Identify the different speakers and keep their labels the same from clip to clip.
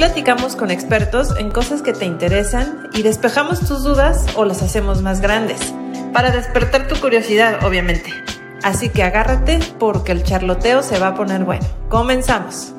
Speaker 1: platicamos con expertos en cosas que te interesan y despejamos tus dudas o las hacemos más grandes, para despertar tu curiosidad, obviamente. Así que agárrate porque el charloteo se va a poner bueno. Comenzamos.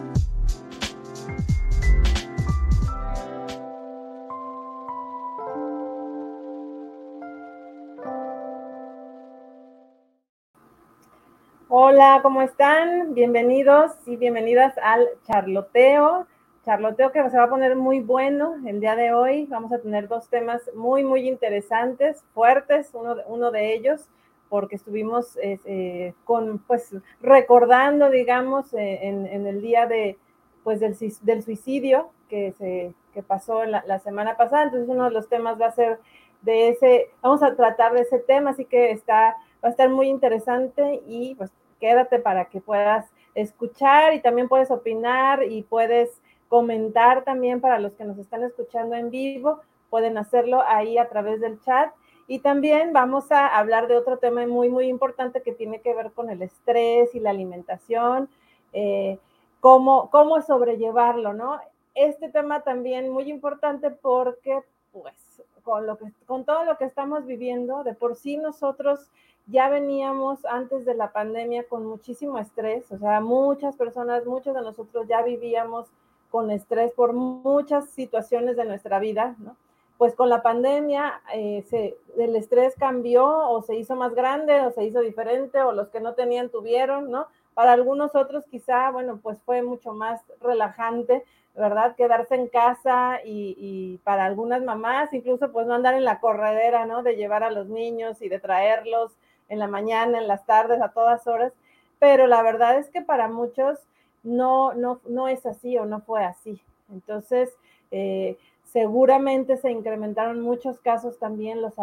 Speaker 1: Hola, ¿cómo están? Bienvenidos y bienvenidas al charloteo. Charloteo que se va a poner muy bueno el día de hoy. Vamos a tener dos temas muy, muy interesantes, fuertes, uno, uno de ellos, porque estuvimos eh, con, pues, recordando, digamos, eh, en, en, el día de, pues, del, del suicidio que, se, que pasó la, la semana pasada. Entonces, uno de los temas va a ser de ese, vamos a tratar de ese tema, así que está, va a estar muy interesante y pues quédate para que puedas escuchar y también puedes opinar y puedes comentar también para los que nos están escuchando en vivo, pueden hacerlo ahí a través del chat. Y también vamos a hablar de otro tema muy, muy importante que tiene que ver con el estrés y la alimentación, eh, cómo, cómo sobrellevarlo, ¿no? Este tema también muy importante porque, pues, con, lo que, con todo lo que estamos viviendo, de por sí nosotros ya veníamos antes de la pandemia con muchísimo estrés, o sea, muchas personas, muchos de nosotros ya vivíamos con estrés por muchas situaciones de nuestra vida, ¿no? Pues con la pandemia eh, el estrés cambió o se hizo más grande o se hizo diferente o los que no tenían tuvieron, ¿no? Para algunos otros quizá, bueno, pues fue mucho más relajante, ¿verdad? Quedarse en casa y, y, para algunas mamás incluso pues no andar en la corredera, ¿no? De llevar a los niños y de traerlos en la mañana, en las tardes, a todas horas, pero la verdad es que para muchos no, no, no es así o no fue así. Entonces, eh, seguramente se incrementaron muchos casos también, los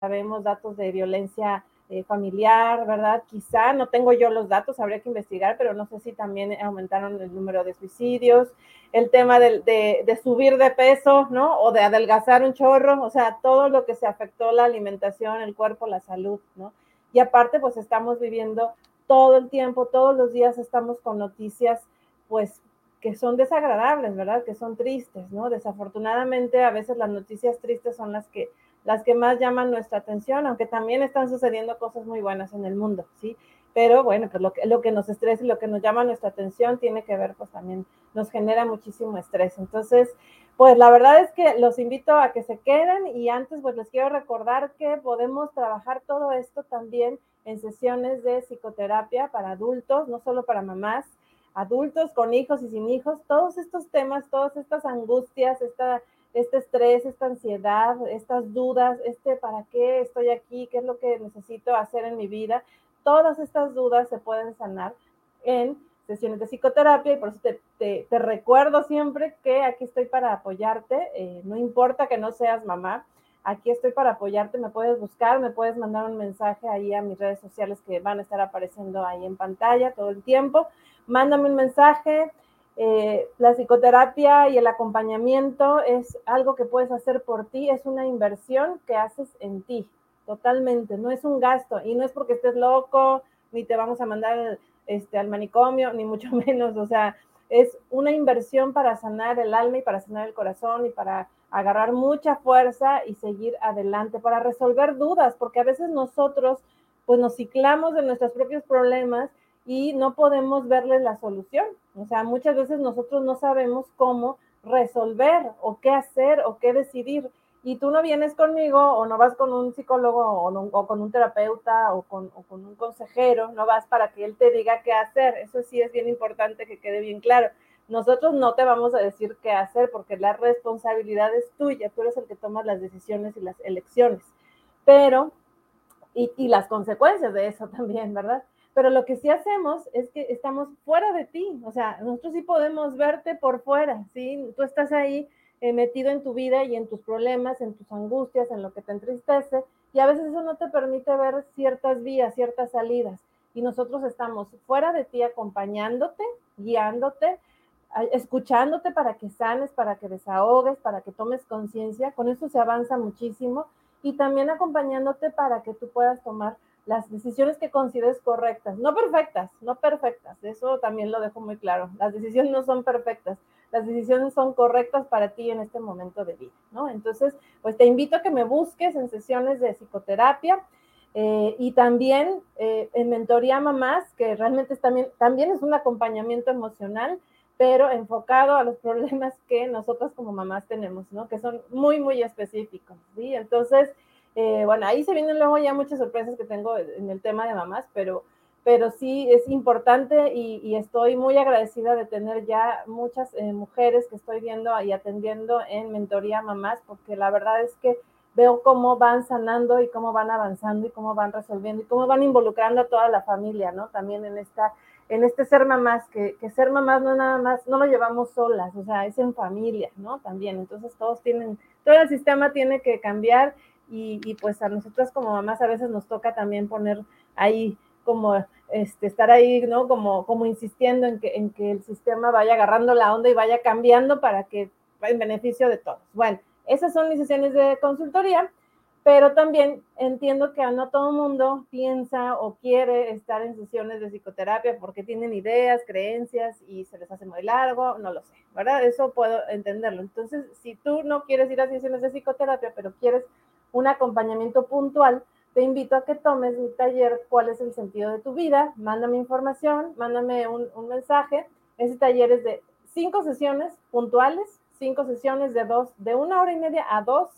Speaker 1: sabemos, datos de violencia eh, familiar, ¿verdad? Quizá, no tengo yo los datos, habría que investigar, pero no sé si también aumentaron el número de suicidios, el tema de, de, de, subir de peso, ¿no? O de adelgazar un chorro, o sea, todo lo que se afectó la alimentación, el cuerpo, la salud, ¿no? Y aparte, pues estamos viviendo todo el tiempo, todos los días estamos con noticias, pues que son desagradables, ¿verdad? Que son tristes, ¿no? Desafortunadamente, a veces las noticias tristes son las que, las que más llaman nuestra atención, aunque también están sucediendo cosas muy buenas en el mundo, ¿sí? Pero bueno, pues lo que, lo que nos estresa y lo que nos llama nuestra atención tiene que ver, pues también nos genera muchísimo estrés. Entonces, pues la verdad es que los invito a que se queden y antes pues les quiero recordar que podemos trabajar todo esto también en sesiones de psicoterapia para adultos, no solo para mamás, adultos con hijos y sin hijos, todos estos temas, todas estas angustias, esta, este estrés, esta ansiedad, estas dudas, este para qué estoy aquí, qué es lo que necesito hacer en mi vida, todas estas dudas se pueden sanar en sesiones de psicoterapia y por eso te, te, te recuerdo siempre que aquí estoy para apoyarte, eh, no importa que no seas mamá, aquí estoy para apoyarte, me puedes buscar, me puedes mandar un mensaje ahí a mis redes sociales que van a estar apareciendo ahí en pantalla todo el tiempo, mándame un mensaje, eh, la psicoterapia y el acompañamiento es algo que puedes hacer por ti, es una inversión que haces en ti, totalmente, no es un gasto y no es porque estés loco, ni te vamos a mandar este, al manicomio, ni mucho menos, o sea, es una inversión para sanar el alma y para sanar el corazón y para agarrar mucha fuerza y seguir adelante, para resolver dudas, porque a veces nosotros pues nos ciclamos de nuestros propios problemas y no podemos verles la solución. O sea, muchas veces nosotros no sabemos cómo resolver o qué hacer o qué decidir y tú no vienes conmigo o no vas con un psicólogo o, no, o con un terapeuta o con, o con, un consejero, no vas para que él te diga qué hacer. Eso sí es bien importante que quede bien claro. Nosotros no te vamos a decir qué hacer porque la responsabilidad es tuya, tú eres el que tomas las decisiones y las elecciones, pero, y, las consecuencias de eso también, ¿verdad? Pero lo que sí hacemos es que estamos fuera de ti, o sea, nosotros sí podemos verte por fuera, ¿sí? Tú estás ahí eh, metido en tu vida y en tus problemas, en tus angustias, en lo que te entristece, y a veces eso no te permite ver ciertas vías, ciertas salidas. Y nosotros estamos fuera de ti acompañándote, guiándote, escuchándote para que sanes, para que desahogues, para que tomes conciencia. Con eso se avanza muchísimo. Y también acompañándote para que tú puedas tomar las decisiones que consideres correctas, no perfectas, no perfectas, eso también lo dejo muy claro, las decisiones no son perfectas, las decisiones son correctas para ti en este momento de vida, ¿no? Entonces, pues te invito a que me busques en sesiones de psicoterapia. Eh, y también eh, en Mentoría Mamás, que realmente es también, también es un acompañamiento emocional, pero enfocado a los problemas que nosotras como mamás tenemos, ¿no? Que son muy, muy específicos, ¿sí? Entonces, eh, bueno, ahí se vienen luego ya muchas sorpresas que tengo en el tema de mamás, pero, pero sí es importante y, estoy muy agradecida de tener ya muchas mujeres que estoy viendo y atendiendo en Mentoría Mamás, porque la verdad es que veo cómo van sanando y cómo van avanzando y cómo van resolviendo y cómo van involucrando a toda la familia, ¿no? También en esta, en este ser mamás, que, que ser mamás no nada más, no lo llevamos solas, o sea, es en familia, ¿no? También, entonces todos tienen, todo el sistema tiene que cambiar y, y pues a nosotros como mamás a veces nos toca también poner ahí como este, estar ahí, ¿no? Como, como insistiendo en que, en que el sistema vaya agarrando la onda y vaya cambiando para que en beneficio de todos. Bueno, esas son mis sesiones de consultoría, pero también entiendo que no todo el mundo piensa o quiere estar en sesiones de psicoterapia porque tienen ideas, creencias y se les hace muy largo, no lo sé, ¿verdad? Eso puedo entenderlo. Entonces, si tú no quieres ir a sesiones de psicoterapia, pero quieres un acompañamiento puntual, te invito a que tomes mi taller ¿Cuál es el sentido de tu vida? Mándame información, mándame un, un mensaje. Ese taller es de cinco sesiones puntuales cinco sesiones de dos, de una hora y media a dos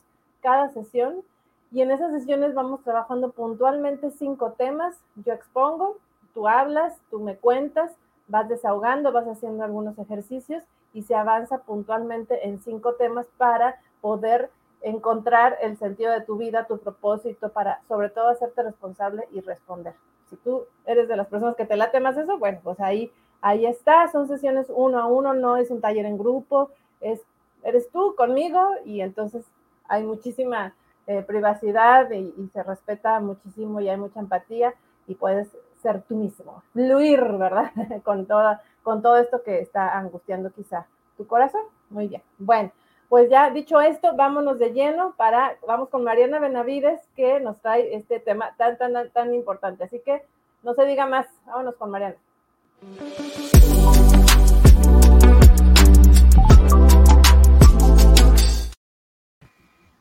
Speaker 1: cada sesión. Y en esas sesiones vamos trabajando puntualmente cinco temas. Yo expongo, tú hablas, tú me cuentas, vas desahogando, vas haciendo algunos ejercicios y se avanza puntualmente en cinco temas para poder encontrar el sentido de tu vida, tu propósito, para sobre todo hacerte responsable y responder. Si tú eres de las personas que te late más eso, bueno, pues ahí, ahí está, son sesiones uno a uno, no es un taller en grupo, es eres tú conmigo y entonces hay muchísima eh, privacidad y, se respeta muchísimo y hay mucha empatía y puedes ser tú mismo, fluir, ¿verdad? con, toda, con todo esto que está angustiando quizá tu corazón. Muy bien. Bueno, pues ya dicho esto, vámonos de lleno para, vamos con Mariana Benavides que nos trae este tema tan, tan, tan importante. Así que no se diga más, vámonos con Mariana.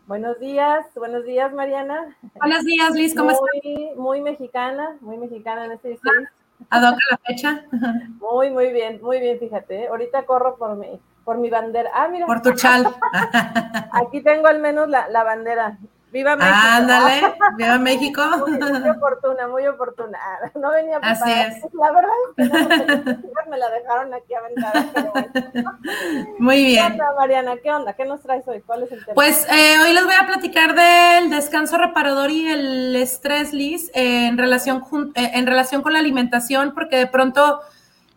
Speaker 1: Buenos días, buenos días, Mariana.
Speaker 2: Buenos días, Liz, ¿cómo estás?
Speaker 1: Muy, muy mexicana, muy mexicana en este
Speaker 2: diseño. ¿Adopta la fecha?
Speaker 1: Muy, muy bien, muy bien, fíjate. ¿eh? Ahorita corro por mi, por mi bandera. Ah, mira.
Speaker 2: Por tu chal.
Speaker 1: Aquí tengo al menos la, la bandera. ¡Viva México!
Speaker 2: Ándale, ¡viva México!
Speaker 1: Muy, oportuna, muy oportuna. No venía
Speaker 2: preparada. Así es.
Speaker 1: La verdad es que no, me la dejaron aquí aventada, pero bueno.
Speaker 2: Muy bien.
Speaker 1: ¿Qué onda, Mariana? ¿Qué onda? ¿Qué nos traes hoy? ¿Cuál es el tema?
Speaker 2: Pues eh, hoy les voy a platicar del descanso reparador y el estrés, Liz, en, relación, eh, en relación con la alimentación, porque de pronto...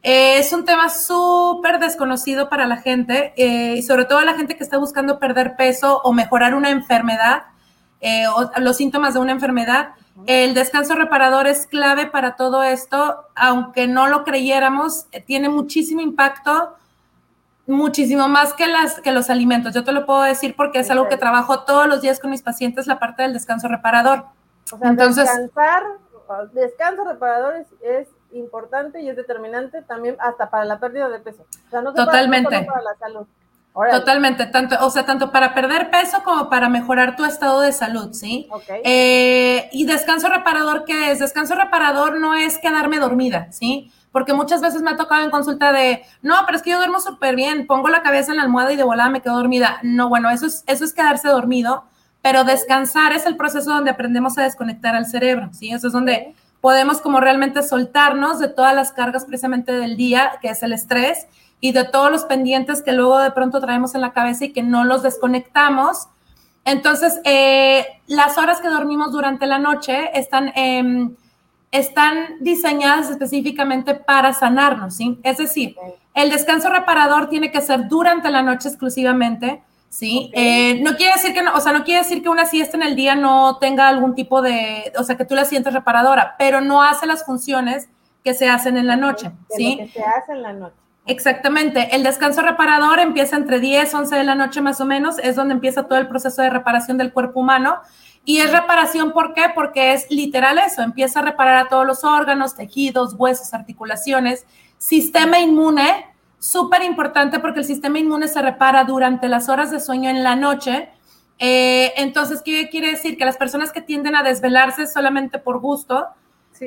Speaker 2: Eh, es un tema súper desconocido para la gente y sobre todo la gente que está buscando perder peso o mejorar una enfermedad eh, los síntomas de una enfermedad. El descanso reparador es clave para todo esto, aunque no lo creyéramos, eh, tiene muchísimo impacto, muchísimo más que, las, que los alimentos. Yo te lo puedo decir porque es algo que trabajo todos los días con mis pacientes, la parte del descanso reparador.
Speaker 1: O sea, Entonces, descansar, descanso reparador es, importante y es determinante también hasta para la pérdida de peso. O sea, no
Speaker 2: totalmente.
Speaker 1: para la salud.
Speaker 2: Totalmente, tanto, o sea, tanto para perder peso como para mejorar tu estado de salud, ¿sí? Eh, y descanso reparador, ¿qué es? Descanso reparador no es quedarme dormida, ¿sí? Porque muchas veces me ha tocado en consulta de, no, pero es que yo duermo súper bien, pongo la cabeza en la almohada y de volada me quedo dormida. No, bueno, eso es, eso es quedarse dormido, pero descansar es el proceso donde aprendemos a desconectar al cerebro, ¿sí? Eso es donde podemos como realmente soltarnos de todas las cargas precisamente del día, que es el estrés, y de todos los pendientes que luego de pronto traemos en la cabeza y que no los desconectamos. Entonces, eh, las horas que dormimos durante la noche están, em, están diseñadas específicamente para sanarnos, ¿sí? Es decir, el descanso reparador tiene que ser durante la noche exclusivamente, ¿sí? Eh, no quiere decir que, no, o sea, no quiere decir que una siesta en el día no tenga algún tipo de, o sea, que tú la sientes reparadora, pero no hace las funciones que se hacen en la noche, ¿sí?
Speaker 1: que se hace en la noche.
Speaker 2: Exactamente. El descanso reparador empieza entre 10, 11 de la noche más o menos, es donde empieza todo el proceso de reparación del cuerpo humano. Y es reparación, ¿por qué? Porque es literal eso, empieza a reparar a todos los órganos, tejidos, huesos, articulaciones, sistema inmune, súper importante porque el sistema inmune se repara durante las horas de sueño en la noche. Eh, entonces, ¿qué quiere decir? Que las personas que tienden a desvelarse solamente por gusto,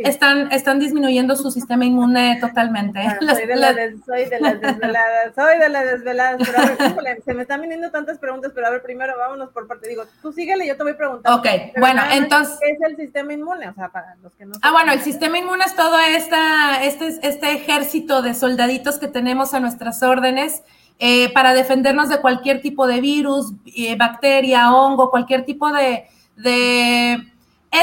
Speaker 2: están, están disminuyendo su sistema inmune totalmente.
Speaker 1: Ah, soy, de las desveladas, soy de las desveladas, pero a ver, se me están viniendo tantas preguntas, pero a ver, primero vámonos por parte. Digo, tú síguele, yo te voy a preguntar.
Speaker 2: Ok, bueno, entonces.
Speaker 1: ¿Qué es el sistema inmune? O sea, para los que no
Speaker 2: Ah, bueno, el sistema inmune es todo esta, este, este ejército de soldaditos que tenemos a nuestras órdenes. Eh, para defendernos de cualquier tipo de virus, eh, bacteria, hongo, cualquier tipo de, de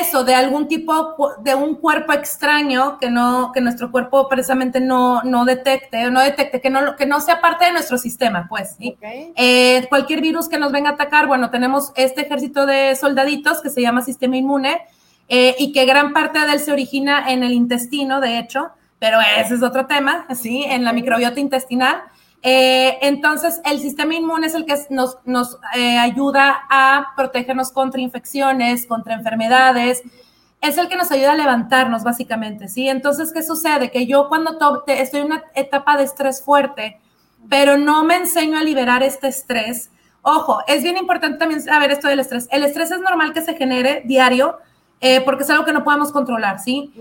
Speaker 2: eso, de algún tipo, de un cuerpo extraño que no, que nuestro cuerpo precisamente no, no detecte, no detecte, que no, que no sea parte de nuestro sistema, pues, ¿sí? Eh, cualquier virus que nos venga a atacar, bueno, tenemos este ejército de soldaditos que se llama sistema inmune eh, y que gran parte de él se origina en el intestino, de hecho, pero ese es otro tema, ¿sí? En la microbiota intestinal. Eh, entonces, el sistema inmune es el que nos, nos eh, ayuda a protegernos contra infecciones, contra enfermedades. Es el que nos ayuda a levantarnos, básicamente, ¿sí? Entonces, ¿qué sucede? Que yo cuando estoy en una etapa de estrés fuerte, pero no me enseño a liberar este estrés. Ojo, es bien importante también saber esto del estrés. El estrés es normal que se genere diario eh, porque es algo que no podemos controlar, ¿sí?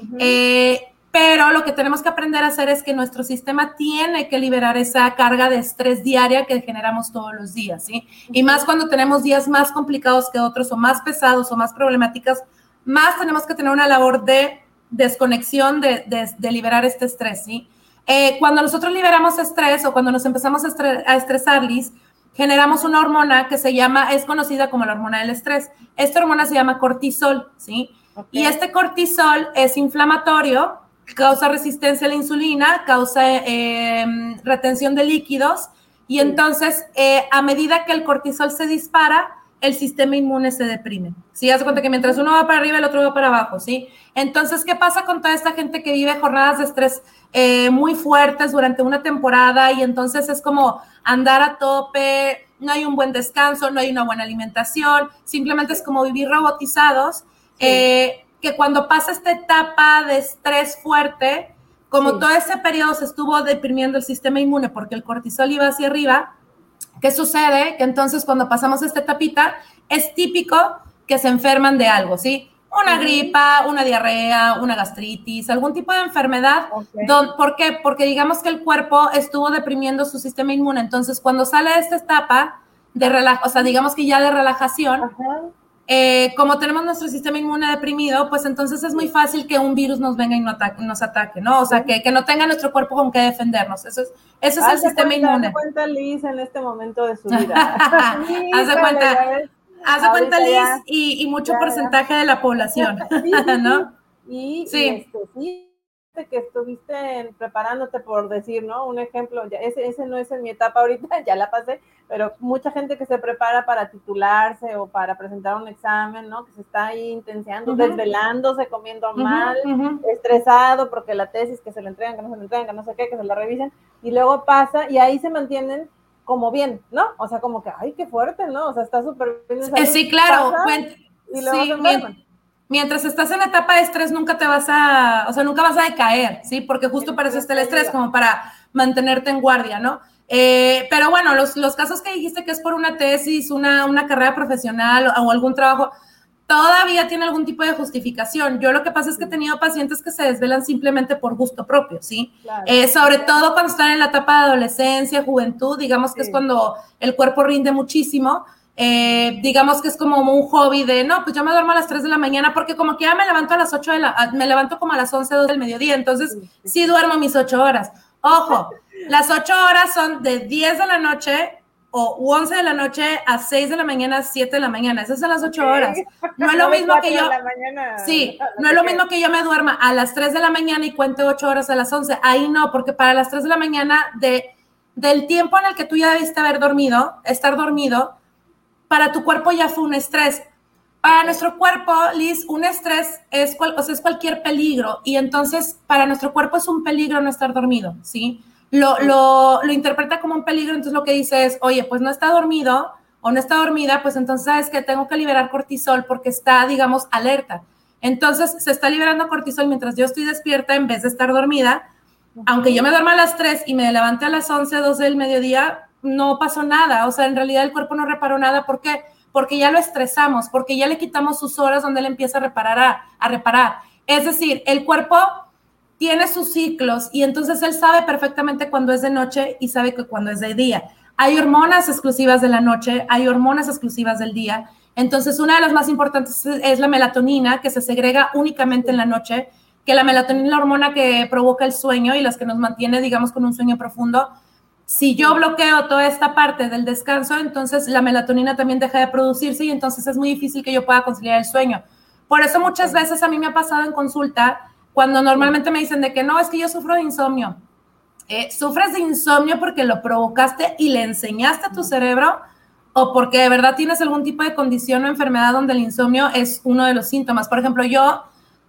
Speaker 2: Pero lo que tenemos que aprender a hacer es que nuestro sistema tiene que liberar esa carga de estrés diaria que generamos todos los días, ¿sí? Y más cuando tenemos días más complicados que otros o más pesados o más problemáticas, más tenemos que tener una labor de desconexión, de, de, liberar este estrés, ¿sí? Eh, cuando nosotros liberamos estrés o cuando nos empezamos a, a estresar, Liz, generamos una hormona que se llama, es conocida como la hormona del estrés. Esta hormona se llama cortisol, ¿sí? Y este cortisol es inflamatorio causa resistencia a la insulina, causa eh, retención de líquidos y entonces eh, a medida que el cortisol se dispara, el sistema inmune se deprime. ¿Sí? Haz cuenta que mientras uno va para arriba, el otro va para abajo, ¿sí? Entonces, ¿qué pasa con toda esta gente que vive jornadas de estrés eh, muy fuertes durante una temporada y entonces es como andar a tope, no hay un buen descanso, no hay una buena alimentación, simplemente es como vivir robotizados que cuando pasa esta etapa de estrés fuerte, como todo ese periodo se estuvo deprimiendo el sistema inmune porque el cortisol iba hacia arriba, ¿qué sucede? Que entonces cuando pasamos esta etapita, es típico que se enferman de algo, ¿sí? Una gripa, una diarrea, una gastritis, algún tipo de enfermedad. ¿Por qué? Porque digamos que el cuerpo estuvo deprimiendo su sistema inmune. Entonces, cuando sale de esta etapa de relajación, o sea, digamos que ya de relajación, eh, como tenemos nuestro sistema inmune deprimido, pues entonces es muy fácil que un virus nos venga y nos ataque, ¿no? O sea, que, que, no tenga nuestro cuerpo con qué defendernos. Eso es, eso es el sistema inmune.
Speaker 1: Haz cuenta Liz en este momento de su vida.
Speaker 2: haz de cuenta, haz de cuenta Liz y, y mucho porcentaje de la población, ¿no?
Speaker 1: Y, sí. Este, sí que estuviste preparándote por decir, ¿no? Un ejemplo, ya, ese, ese no es en mi etapa ahorita, ya la pasé, pero mucha gente que se prepara para titularse o para presentar un examen, ¿no? Que se está ahí intensiando, desvelándose, comiendo mal, estresado porque la tesis que se le entregan, que no se le entregan, que no sé qué, que se la revisen, y luego pasa y ahí se mantienen como bien, ¿no? O sea, como que, ay, qué fuerte, ¿no? O sea, está súper
Speaker 2: bien. sí, claro. y luego sí, mientras estás en etapa de estrés, nunca te vas a, o sea, nunca vas a decaer, ¿sí? Porque justo para eso está el estrés, como para mantenerte en guardia, ¿no? Eh, pero bueno, los, los, casos que dijiste que es por una tesis, una, una carrera profesional o, algún trabajo, todavía tiene algún tipo de justificación. Yo lo que pasa es que he tenido pacientes que se desvelan simplemente por gusto propio, ¿sí? Eh, sobre todo cuando están en la etapa de adolescencia, juventud, digamos que es cuando el cuerpo rinde muchísimo. Eh, digamos que es como un hobby de, no, pues yo me duermo a las 3 de la mañana porque como que ya me levanto a las 8 de la, me levanto como a las 11, 2 del mediodía, entonces sí duermo mis 8 horas. Ojo, las 8 horas son de 10 de la noche o 11 de la noche a 6 de la mañana, 7 de la mañana. Esas son las 8 horas. No es lo mismo que yo. Sí, no es lo mismo que yo me duerma a las 3 de la mañana y cuente 8 horas a las 11. Ahí no, porque para las 3 de la mañana de, del tiempo en el que tú ya debiste haber dormido, estar dormido, para tu cuerpo ya fue un estrés. Para nuestro cuerpo, Liz, un estrés es, o sea, es cualquier peligro y entonces para nuestro cuerpo es un peligro no estar dormido, ¿sí? Lo, lo, lo interpreta como un peligro, entonces lo que dice es, oye, pues no está dormido o no está dormida, pues entonces sabes que tengo que liberar cortisol porque está, digamos, alerta. Entonces se está liberando cortisol mientras yo estoy despierta en vez de estar dormida aunque yo me duerma a las 3 y me levante a las 11, 12 del mediodía, no pasó nada. O sea, en realidad el cuerpo no reparó nada. ¿Por qué? Porque ya lo estresamos, porque ya le quitamos sus horas donde él empieza a reparar, a, reparar. Es decir, el cuerpo tiene sus ciclos y entonces él sabe perfectamente cuando es de noche y sabe que cuando es de día. Hay hormonas exclusivas de la noche, hay hormonas exclusivas del día. Entonces, una de las más importantes es la melatonina, que se segrega únicamente en la noche, que la melatonina es la hormona que provoca el sueño y las que nos mantiene, digamos, con un sueño profundo. Si yo bloqueo toda esta parte del descanso, entonces la melatonina también deja de producirse y entonces es muy difícil que yo pueda conciliar el sueño. Por eso muchas veces a mí me ha pasado en consulta, cuando normalmente me dicen de que no, es que yo sufro de insomnio. Eh, ¿Sufres de insomnio porque lo provocaste y le enseñaste a tu cerebro o porque de verdad tienes algún tipo de condición o enfermedad donde el insomnio es uno de los síntomas? Por ejemplo, yo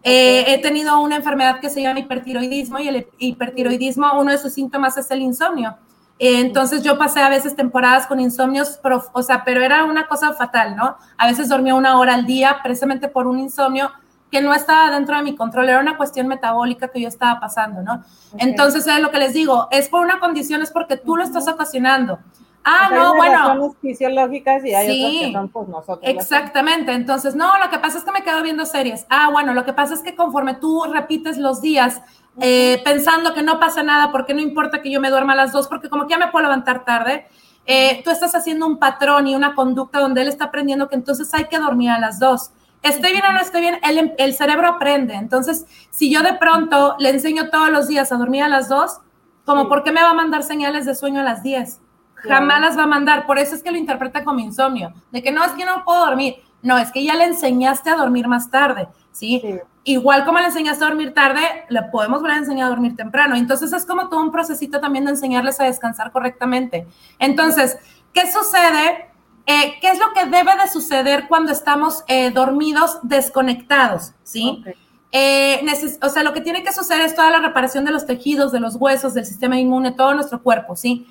Speaker 2: eh, he tenido una enfermedad que se llama hipertiroidismo y el hipertiroidismo, uno de sus síntomas es el insomnio. Entonces yo pasé a veces temporadas con insomnios, o sea, pero era una cosa fatal, ¿no? A veces dormía una hora al día precisamente por un insomnio que no estaba dentro de mi control, era una cuestión metabólica que yo estaba pasando, ¿no? Entonces, es lo que les digo, es por una condición, es porque tú lo estás ocasionando. Ah, no, bueno.
Speaker 1: fisiológicas y hay sí, otras que son pues nosotros.
Speaker 2: Exactamente. Entonces, no, lo que pasa es que me quedo viendo series. Ah, bueno, lo que pasa es que conforme tú repites los días eh, pensando que no pasa nada, porque no importa que yo me duerma a las dos, porque como que ya me puedo levantar tarde, eh, tú estás haciendo un patrón y una conducta donde él está aprendiendo que entonces hay que dormir a las dos. Estoy bien o no estoy bien, el, el cerebro aprende. Entonces, si yo de pronto le enseño todos los días a dormir a las dos, como, ¿por qué me va a mandar señales de sueño a las 10? Jamás las va a mandar. Por eso es que lo interpreta como insomnio. De que no, es que no puedo dormir. No, es que ya le enseñaste a dormir más tarde. ¿sí? Igual como le enseñaste a dormir tarde, le podemos volver a enseñar a dormir temprano. Entonces es como todo un procesito también de enseñarles a descansar correctamente. Entonces, ¿qué sucede? Eh, ¿Qué es lo que debe de suceder cuando estamos eh, dormidos desconectados? ¿Sí? Eh, o sea, lo que tiene que suceder es toda la reparación de los tejidos, de los huesos, del sistema inmune, todo nuestro cuerpo, ¿sí?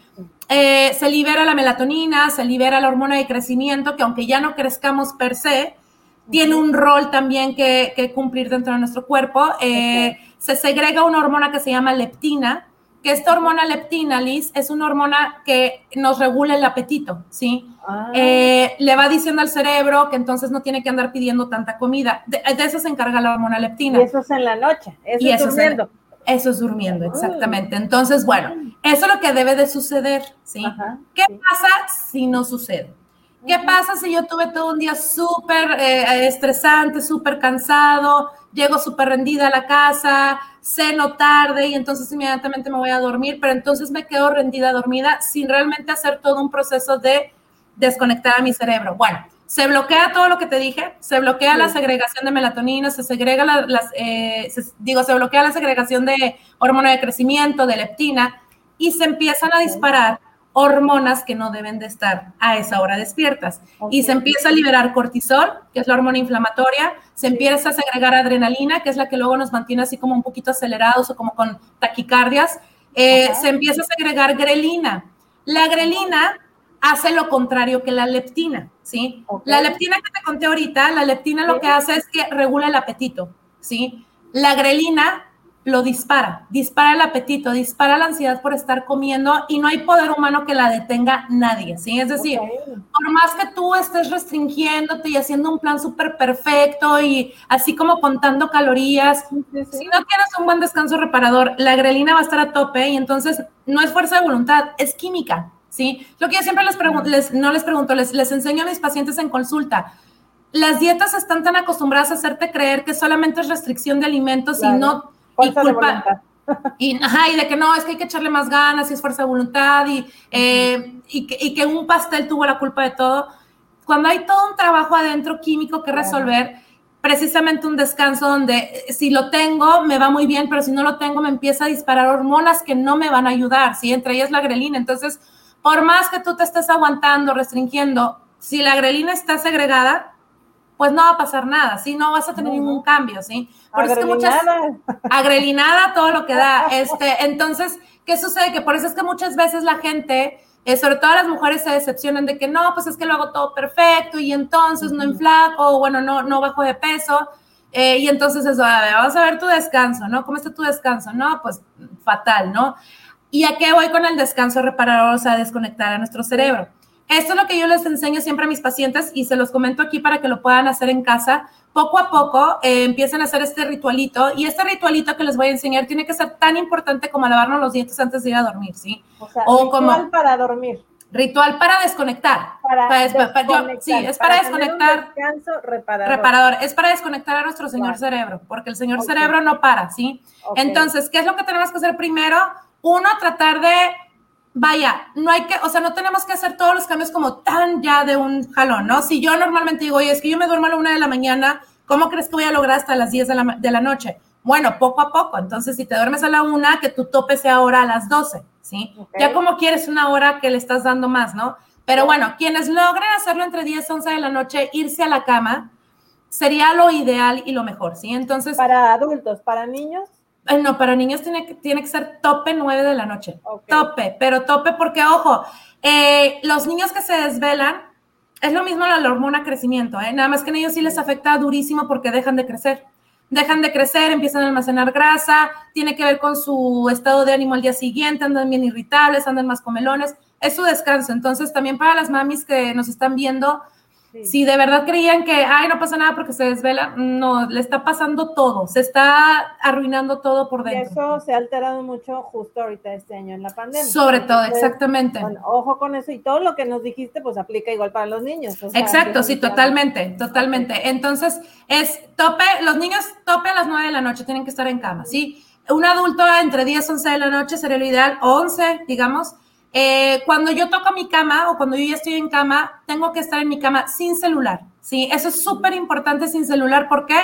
Speaker 2: se libera la melatonina, se libera la hormona de crecimiento, que aunque ya no crezcamos per se, tiene un rol también que, cumplir dentro de nuestro cuerpo. Eh, se segrega una hormona que se llama leptina, que esta hormona leptina, Liz, es una hormona que nos regula el apetito, ¿sí? Ah. Eh, le va diciendo al cerebro que entonces no tiene que andar pidiendo tanta comida. De, eso se encarga la hormona leptina.
Speaker 1: Y eso es en la noche, eso es durmiendo.
Speaker 2: eso es durmiendo, exactamente. Entonces, bueno, eso es lo que debe de suceder, ¿sí? ¿Qué pasa si no sucede? ¿Qué pasa si yo tuve todo un día súper eh, estresante, súper cansado, llego súper rendida a la casa, ceno tarde y entonces inmediatamente me voy a dormir, pero entonces me quedo rendida, dormida, sin realmente hacer todo un proceso de desconectar a mi cerebro? Bueno, se bloquea todo lo que te dije, se bloquea la segregación de melatonina, se segrega las, eh, digo, se bloquea la segregación de hormona de crecimiento, de leptina, y se empiezan a disparar hormonas que no deben de estar a esa hora despiertas. Y se empieza a liberar cortisol, que es la hormona inflamatoria, se empieza a segregar adrenalina, que es la que luego nos mantiene así como un poquito acelerados o como con taquicardias. Eh, se empieza a segregar grelina. La grelina hace lo contrario que la leptina, ¿sí? La leptina que te conté ahorita, la leptina lo que hace es que regula el apetito, ¿sí? La grelina lo dispara, dispara el apetito, dispara la ansiedad por estar comiendo y no hay poder humano que la detenga nadie, ¿sí? Es decir, por más que tú estés restringiéndote y haciendo un plan súper perfecto y así como contando calorías, si no tienes un buen descanso reparador, la grelina va a estar a tope y entonces no es fuerza de voluntad, es química, ¿sí? Lo que yo siempre les pregunto, no les pregunto, les, les enseño a mis pacientes en consulta, las dietas están tan acostumbradas a hacerte creer que solamente es restricción de alimentos y no y culpa. Y, de que no, es que hay que echarle más ganas y es fuerza de voluntad y, eh, y, que, un pastel tuvo la culpa de todo. Cuando hay todo un trabajo adentro químico que resolver, precisamente un descanso donde eh, si lo tengo me va muy bien, pero si no lo tengo me empieza a disparar hormonas que no me van a ayudar, ¿sí? Entre ellas la grelina. Entonces, por más que tú te estés aguantando, restringiendo, si la grelina está segregada, pues no va a pasar nada, ¿sí? No vas a tener ningún cambio, ¿sí?
Speaker 1: Porque es que muchas
Speaker 2: agrelinada todo lo que da. Este, entonces, ¿qué sucede? Que por eso es que muchas veces la gente, eh, sobre todo las mujeres, se decepcionan de que no, pues es que lo hago todo perfecto y entonces no enflaco, o bueno, no, no bajo de peso. Eh, y entonces eso, a ver, vamos a ver tu descanso, ¿no? ¿Cómo está tu descanso? No, pues fatal, ¿no? ¿Y a qué voy con el descanso reparador, o sea, desconectar a nuestro cerebro? Esto es lo que yo les enseño siempre a mis pacientes y se los comento aquí para que lo puedan hacer en casa. Poco a poco eh, empiezan a hacer este ritualito y este ritualito que les voy a enseñar tiene que ser tan importante como lavarnos los dientes antes de ir a dormir, ¿sí?
Speaker 1: O sea, ritual para dormir.
Speaker 2: Ritual para desconectar.
Speaker 1: Para, desconectar,
Speaker 2: sí, es para, desconectar.
Speaker 1: descanso reparador.
Speaker 2: reparador. Es para desconectar a nuestro señor cerebro, porque el señor cerebro no para, ¿sí? Entonces, ¿qué es lo que tenemos que hacer primero? Uno, tratar de vaya, no hay que, o sea, no tenemos que hacer todos los cambios como tan ya de un jalón, ¿no? Si yo normalmente digo, oye, es que yo me duermo a la una de la mañana, ¿cómo crees que voy a lograr hasta las 10 de la, de la noche? Bueno, poco a poco. Entonces, si te duermes a la una, que tu tope sea ahora a las 12, ¿sí? Ya como quieres una hora que le estás dando más, ¿no? Pero bueno, quienes logren hacerlo entre 10 y 11 de la noche, irse a la cama, sería lo ideal y lo mejor, ¿sí? Entonces...
Speaker 1: Para adultos, para niños.
Speaker 2: No, para niños tiene que, tiene que ser tope 9 de la noche. Tope, pero tope porque, ojo, eh, los niños que se desvelan, es lo mismo la hormona crecimiento, ¿eh? nada más que en ellos sí les afecta durísimo porque dejan de crecer. Dejan de crecer, empiezan a almacenar grasa, tiene que ver con su estado de ánimo al día siguiente, andan bien irritables, andan más comelones, es su descanso. Entonces, también para las mamis que nos están viendo, si de verdad creían que, ay, no pasa nada porque se desvela, no, le está pasando todo, se está arruinando todo por dentro.
Speaker 1: Y eso se ha alterado mucho justo ahorita este año en la pandemia.
Speaker 2: Sobre todo, exactamente.
Speaker 1: ojo con eso y todo lo que nos dijiste, pues aplica igual para los niños.
Speaker 2: Exacto, sí, totalmente, totalmente. Entonces, es tope, los niños tope a las 9 de la noche, tienen que estar en cama, ¿sí? Un adulto entre 10 y 11 de la noche sería lo ideal, 11, digamos, eh, cuando yo toco mi cama o cuando yo ya estoy en cama, tengo que estar en mi cama sin celular, ¿sí? Eso es súper importante sin celular. ¿Por qué?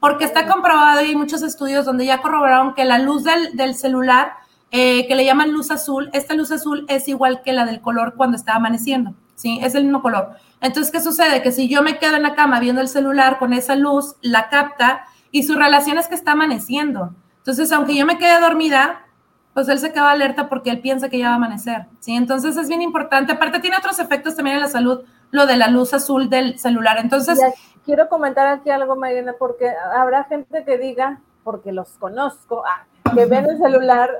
Speaker 2: Porque está comprobado y hay muchos estudios donde ya corroboraron que la luz del, celular, eh, que le llaman luz azul, esta luz azul es igual que la del color cuando está amaneciendo, ¿sí? Es el mismo color. Entonces, ¿qué sucede? Que si yo me quedo en la cama viendo el celular con esa luz, la capta y su relación es que está amaneciendo. Entonces, aunque yo me quede dormida, pues él se queda alerta porque él piensa que ya va a amanecer, ¿sí? Entonces es bien importante. Aparte tiene otros efectos también en la salud, lo de la luz azul del celular. Entonces...
Speaker 1: quiero comentar aquí algo, Mariana, porque habrá gente que diga, porque los conozco, ah, que ven el celular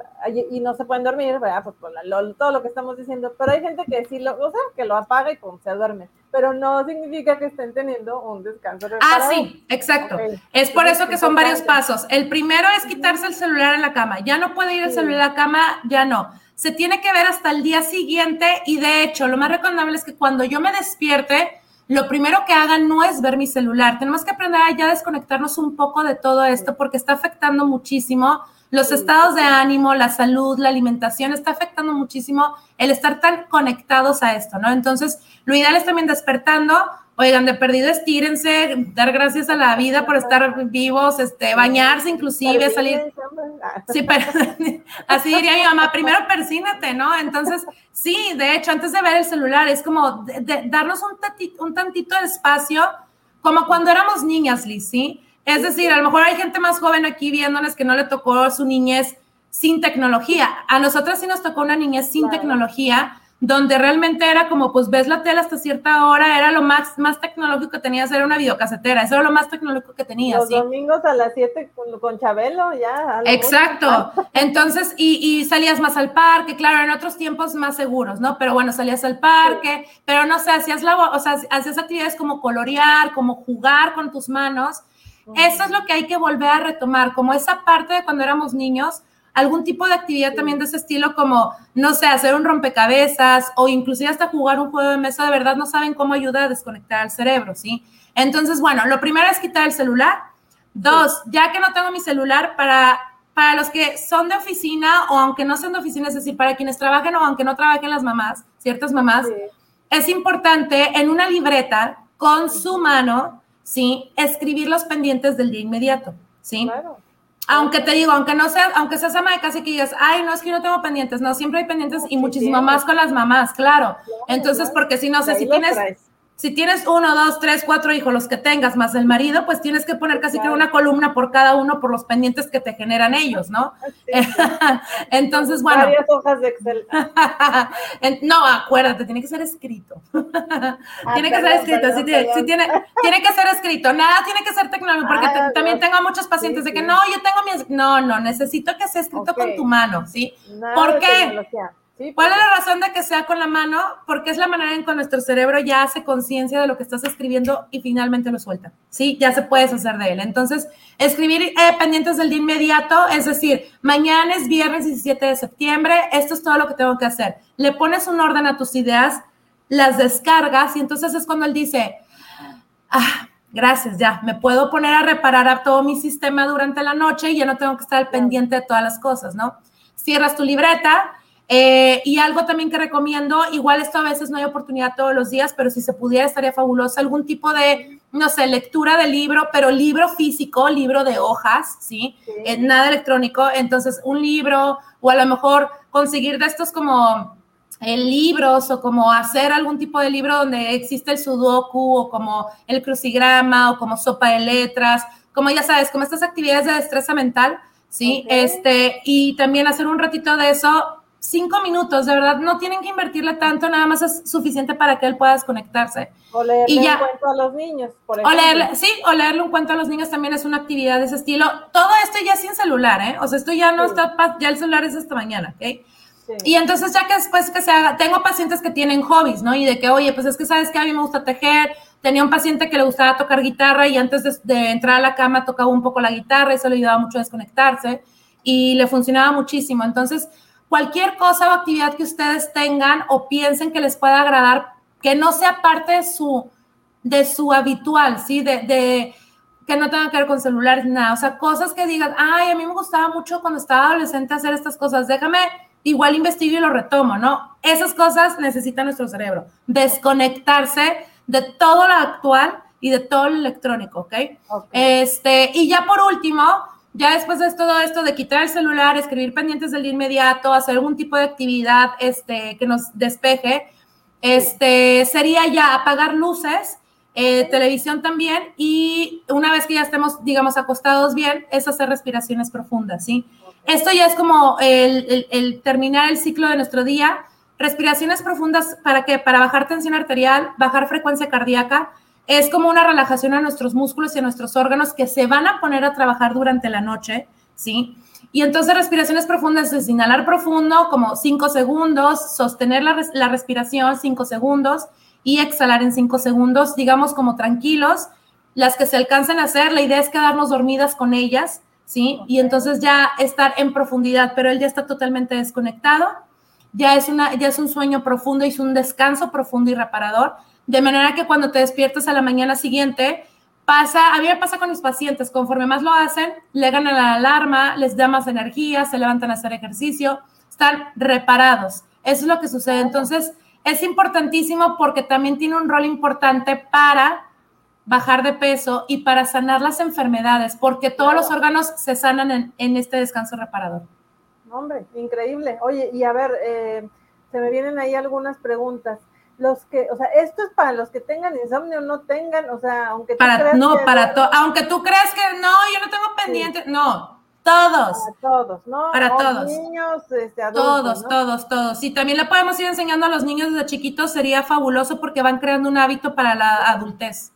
Speaker 1: y no se pueden dormir, ¿verdad? Pues por todo lo que estamos diciendo, pero hay gente que sí lo, o sea, que lo apaga y pum, se duerme, pero no significa que estén teniendo un descanso.
Speaker 2: Ah, sí, exacto. Es por eso que son varios pasos. El primero es quitarse el celular en la cama. Ya no puede ir el celular a la cama, ya no. Se tiene que ver hasta el día siguiente y de hecho, lo más recomendable es que cuando yo me despierte, lo primero que hagan no es ver mi celular. Tenemos que aprender a ya desconectarnos un poco de todo esto porque está afectando muchísimo los estados de ánimo, la salud, la alimentación, está afectando muchísimo el estar tan conectados a esto, ¿no? Entonces, lo ideal es también despertando, oigan, de perdido estírense, dar gracias a la vida por estar vivos, este, bañarse inclusive, salir. Sí, pero así diría mi mamá, primero persínate, ¿no? Entonces, sí, de hecho, antes de ver el celular, es como darnos un tantito, un tantito de espacio, como cuando éramos niñas, Liz, ¿sí? Es decir, a lo mejor hay gente más joven aquí viéndoles que no le tocó su niñez sin tecnología. A nosotras sí nos tocó una niñez sin tecnología, donde realmente era como, pues ves la tele hasta cierta hora, era lo más, más tecnológico que tenías, era una videocasetera, eso era lo más tecnológico que tenías.
Speaker 1: Los domingos a las 7 con, Chabelo, ya.
Speaker 2: Exacto. Entonces, y, salías más al parque, claro, en otros tiempos más seguros, ¿no? Pero bueno, salías al parque, pero no sé, hacías, la, o sea, hacías actividades como colorear, como jugar con tus manos eso es lo que hay que volver a retomar, como esa parte de cuando éramos niños, algún tipo de actividad también de ese estilo, como, no sé, hacer un rompecabezas o inclusive hasta jugar un juego de mesa, de verdad no saben cómo ayuda a desconectar al cerebro, ¿sí? Entonces, bueno, lo primero es quitar el celular. Dos, ya que no tengo mi celular, para, para los que son de oficina o aunque no sean de oficina, es decir, para quienes trabajen o aunque no trabajen las mamás, ciertas mamás, es importante en una libreta con su mano ¿sí? Escribir los pendientes del día inmediato, ¿sí? Claro. Aunque te digo, aunque no sea, aunque seas ama de casa y que digas, ay, no, es que yo no tengo pendientes, no, siempre hay pendientes y muchísimo más con las mamás, claro. Entonces, porque si no sé, si tienes, si tienes uno, dos, tres, cuatro hijos, los que tengas, más el marido, pues tienes que poner casi que una columna por cada uno por los pendientes que te generan ellos, ¿no? Entonces, bueno.
Speaker 1: Varias hojas de Excel.
Speaker 2: no, acuérdate, tiene que ser escrito. Ah, tiene que ser escrito, sí, tiene, tiene, que ser escrito. Nada tiene que ser tecnológico, porque ah, también tengo muchos pacientes de que no, yo tengo mi. No, no, necesito que sea escrito con tu mano, ¿sí? ¿Por qué? ¿Cuál es la razón de que sea con la mano? Porque es la manera en que nuestro cerebro ya hace conciencia de lo que estás escribiendo y finalmente lo suelta. Sí, ya se puede hacer de él. Entonces, escribir eh, pendientes del día inmediato, es decir, mañana es viernes 17 de septiembre, esto es todo lo que tengo que hacer. Le pones un orden a tus ideas, las descargas y entonces es cuando él dice, ah, gracias, ya, me puedo poner a reparar a todo mi sistema durante la noche y ya no tengo que estar al pendiente de todas las cosas, ¿no? Cierras tu libreta eh, y algo también que recomiendo, igual esto a veces no hay oportunidad todos los días, pero si se pudiera estaría fabuloso, algún tipo de, no sé, lectura de libro, pero libro físico, libro de hojas, ¿sí? Eh, nada electrónico, entonces un libro o a lo mejor conseguir de estos como eh, libros o como hacer algún tipo de libro donde existe el sudoku o como el crucigrama o como sopa de letras, como ya sabes, como estas actividades de destreza mental, ¿sí? Este, y también hacer un ratito de eso cinco minutos, de verdad, no tienen que invertirle tanto, nada más es suficiente para que él pueda desconectarse.
Speaker 1: O leerle un cuento a los niños, por ejemplo.
Speaker 2: O leerle, sí, o leerle un cuento a los niños también es una actividad de ese estilo. Todo esto ya sin celular, ¿eh? O sea, esto ya no está, ya el celular es esta mañana, ¿ok? Y entonces ya que después que se haga, tengo pacientes que tienen hobbies, ¿no? Y de que, oye, pues es que sabes que a mí me gusta tejer, tenía un paciente que le gustaba tocar guitarra y antes de, de entrar a la cama tocaba un poco la guitarra, eso le ayudaba mucho a desconectarse y le funcionaba muchísimo. Entonces, cualquier cosa o actividad que ustedes tengan o piensen que les pueda agradar, que no sea parte de su, de su habitual, ¿sí? De, que no tenga que ver con celulares, nada. O sea, cosas que digan, ay, a mí me gustaba mucho cuando estaba adolescente hacer estas cosas, déjame, igual investigo y lo retomo, ¿no? Esas cosas necesita nuestro cerebro, desconectarse de todo lo actual y de todo lo electrónico, ¿ok? Este, y ya por último, ya después de todo esto de quitar el celular, escribir pendientes del inmediato, hacer algún tipo de actividad este, que nos despeje, este, sería ya apagar luces, eh, televisión también, y una vez que ya estemos, digamos, acostados bien, es hacer respiraciones profundas, ¿sí? Esto ya es como el, el, terminar el ciclo de nuestro día. Respiraciones profundas, ¿para qué? Para bajar tensión arterial, bajar frecuencia cardíaca, es como una relajación a nuestros músculos y a nuestros órganos que se van a poner a trabajar durante la noche, ¿sí? Y entonces respiraciones profundas es inhalar profundo como 5 segundos, sostener la, la respiración 5 segundos y exhalar en 5 segundos, digamos como tranquilos. Las que se alcancen a hacer, la idea es quedarnos dormidas con ellas, ¿sí? Y entonces ya estar en profundidad, pero él ya está totalmente desconectado, ya es, una, ya es un sueño profundo y es un descanso profundo y reparador de manera que cuando te despiertas a la mañana siguiente, pasa, a mí me pasa con mis pacientes, conforme más lo hacen, le ganan la alarma, les da más energía, se levantan a hacer ejercicio, están reparados. Eso es lo que sucede. Entonces, es importantísimo porque también tiene un rol importante para bajar de peso y para sanar las enfermedades, porque todos los órganos se sanan en, este descanso reparador.
Speaker 1: Hombre, increíble. Oye, y a ver, eh, se me vienen ahí algunas preguntas los que, o sea, esto es para los que tengan insomnio, no tengan, o sea, aunque tú
Speaker 2: para, no, para todo, aunque tú creas que no, yo no tengo pendiente, no, todos.
Speaker 1: Para todos, ¿no?
Speaker 2: Para todos.
Speaker 1: Niños, este, adultos,
Speaker 2: Todos, todos, todos. Y también le podemos ir enseñando a los niños desde chiquitos, sería fabuloso porque van creando un hábito para la adultez.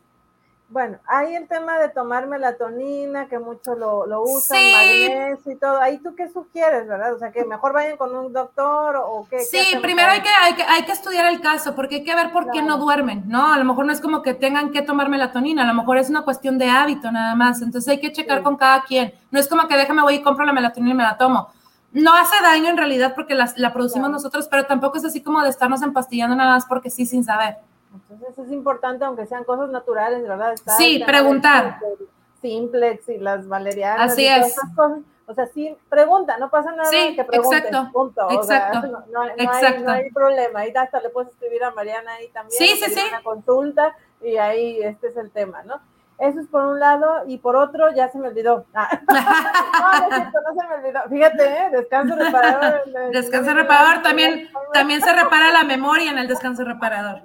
Speaker 1: Bueno, hay el tema de tomar melatonina, que muchos lo, lo usan, magnesio y todo. Ahí tú qué sugieres, ¿verdad? O sea, que mejor vayan con un doctor o qué.
Speaker 2: Sí, primero hay que, hay, que, hay que estudiar el caso, porque hay que ver por qué no duermen, ¿no? A lo mejor no es como que tengan que tomar melatonina, a lo mejor es una cuestión de hábito nada más. Entonces hay que checar con cada quien. No es como que déjame voy y compro la melatonina y me la tomo. No hace daño en realidad porque la, la producimos nosotros, pero tampoco es así como de estarnos empastillando nada más porque sí, sin saber.
Speaker 1: Entonces es importante, aunque sean cosas naturales, ¿verdad?
Speaker 2: sí, preguntar.
Speaker 1: Simplex y las valerianas.
Speaker 2: Así es.
Speaker 1: O sea, sí, pregunta, no pasa nada
Speaker 2: sí,
Speaker 1: que pregunten,
Speaker 2: exacto,
Speaker 1: punto.
Speaker 2: exacto,
Speaker 1: no, no, Hay, no, Hay, problema, ahí hasta le puedes escribir a Mariana ahí también.
Speaker 2: Sí, sí, sí.
Speaker 1: Una consulta y ahí este es el tema, ¿no? Eso es por un lado, y por otro, ya se me olvidó. Ah. no, no, no se me olvidó. Fíjate, ¿eh? descanso reparador.
Speaker 2: Descanso reparador, también, también se repara la memoria en el descanso reparador.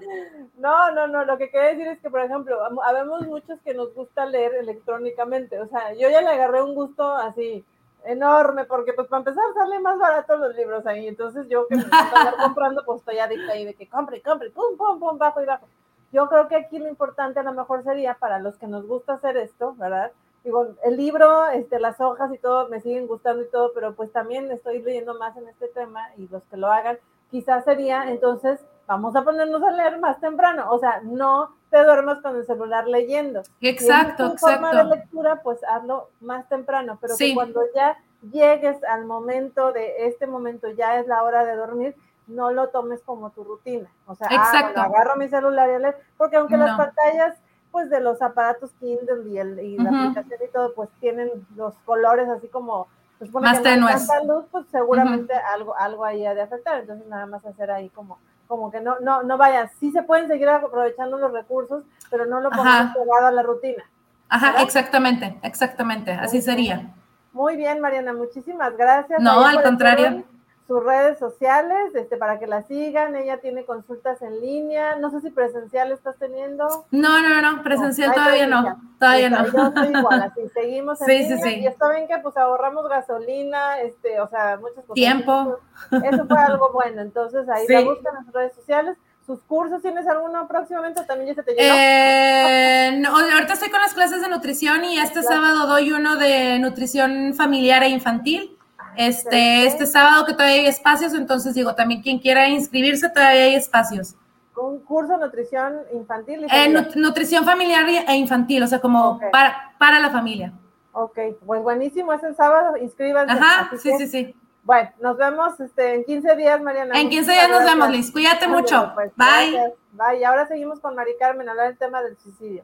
Speaker 1: No, no, no, lo que quiero decir es que, por ejemplo, habemos muchos que nos gusta leer electrónicamente, o sea, yo ya le agarré un gusto así enorme, porque pues para empezar sale más barato los libros ahí, entonces yo que me estar comprando, pues estoy adicta ahí de que compre, compre, pum, pum, pum, bajo y bajo. Yo creo que aquí lo importante a lo mejor sería para los que nos gusta hacer esto, ¿verdad? Digo, el libro, este, las hojas y todo me siguen gustando y todo, pero pues también estoy leyendo más en este tema y los que lo hagan, quizás sería entonces vamos a ponernos a leer más temprano, o sea, no te duermas con el celular leyendo.
Speaker 2: Exacto, si
Speaker 1: es forma de lectura, pues hazlo más temprano, pero que cuando ya llegues al momento de este momento, ya es la hora de dormir, no lo tomes como tu rutina. O sea, ah, agarro mi celular y leer, porque aunque las pantallas pues de los aparatos Kindle y, el, y la aplicación y todo, pues tienen los colores así como pues,
Speaker 2: más tenues.
Speaker 1: luz, pues seguramente algo, algo ahí ha de afectar. Entonces nada más hacer ahí como como que no, no, no vaya, sí se pueden seguir aprovechando los recursos, pero no lo pongan pegado a la rutina.
Speaker 2: Ajá, exactamente, exactamente, así sería.
Speaker 1: Muy bien, Mariana, muchísimas gracias.
Speaker 2: No, al contrario
Speaker 1: sus redes sociales este, para que la sigan. Ella tiene consultas en línea. No sé si presencial estás teniendo.
Speaker 2: No, no, no, presencial todavía no. Todavía no.
Speaker 1: Yo estoy igual, así seguimos en sí, Sí, sí. Y esto ven que pues ahorramos gasolina, este, o sea, muchas cosas.
Speaker 2: Tiempo.
Speaker 1: Eso fue algo bueno. Entonces ahí la buscan en sus redes sociales. ¿Sus cursos tienes alguno próximamente también ya se te llenó?
Speaker 2: Eh, no, ahorita estoy con las clases de nutrición y este sábado doy uno de nutrición familiar e infantil. Este, este sábado que todavía hay espacios, entonces digo, también quien quiera inscribirse, todavía hay espacios.
Speaker 1: ¿Un curso de nutrición infantil?
Speaker 2: Y eh, nutrición familiar e infantil, o sea, como para, para la familia.
Speaker 1: Ok, pues buenísimo, es el sábado, inscríbanse.
Speaker 2: Ajá, sí, sí, sí.
Speaker 1: Bueno, nos vemos este, en 15 días, Mariana.
Speaker 2: En 15 días nos vemos, Liz. Cuídate mucho. Pues, Bye.
Speaker 1: Bye. Y ahora seguimos con Mari Carmen, hablar del tema del suicidio.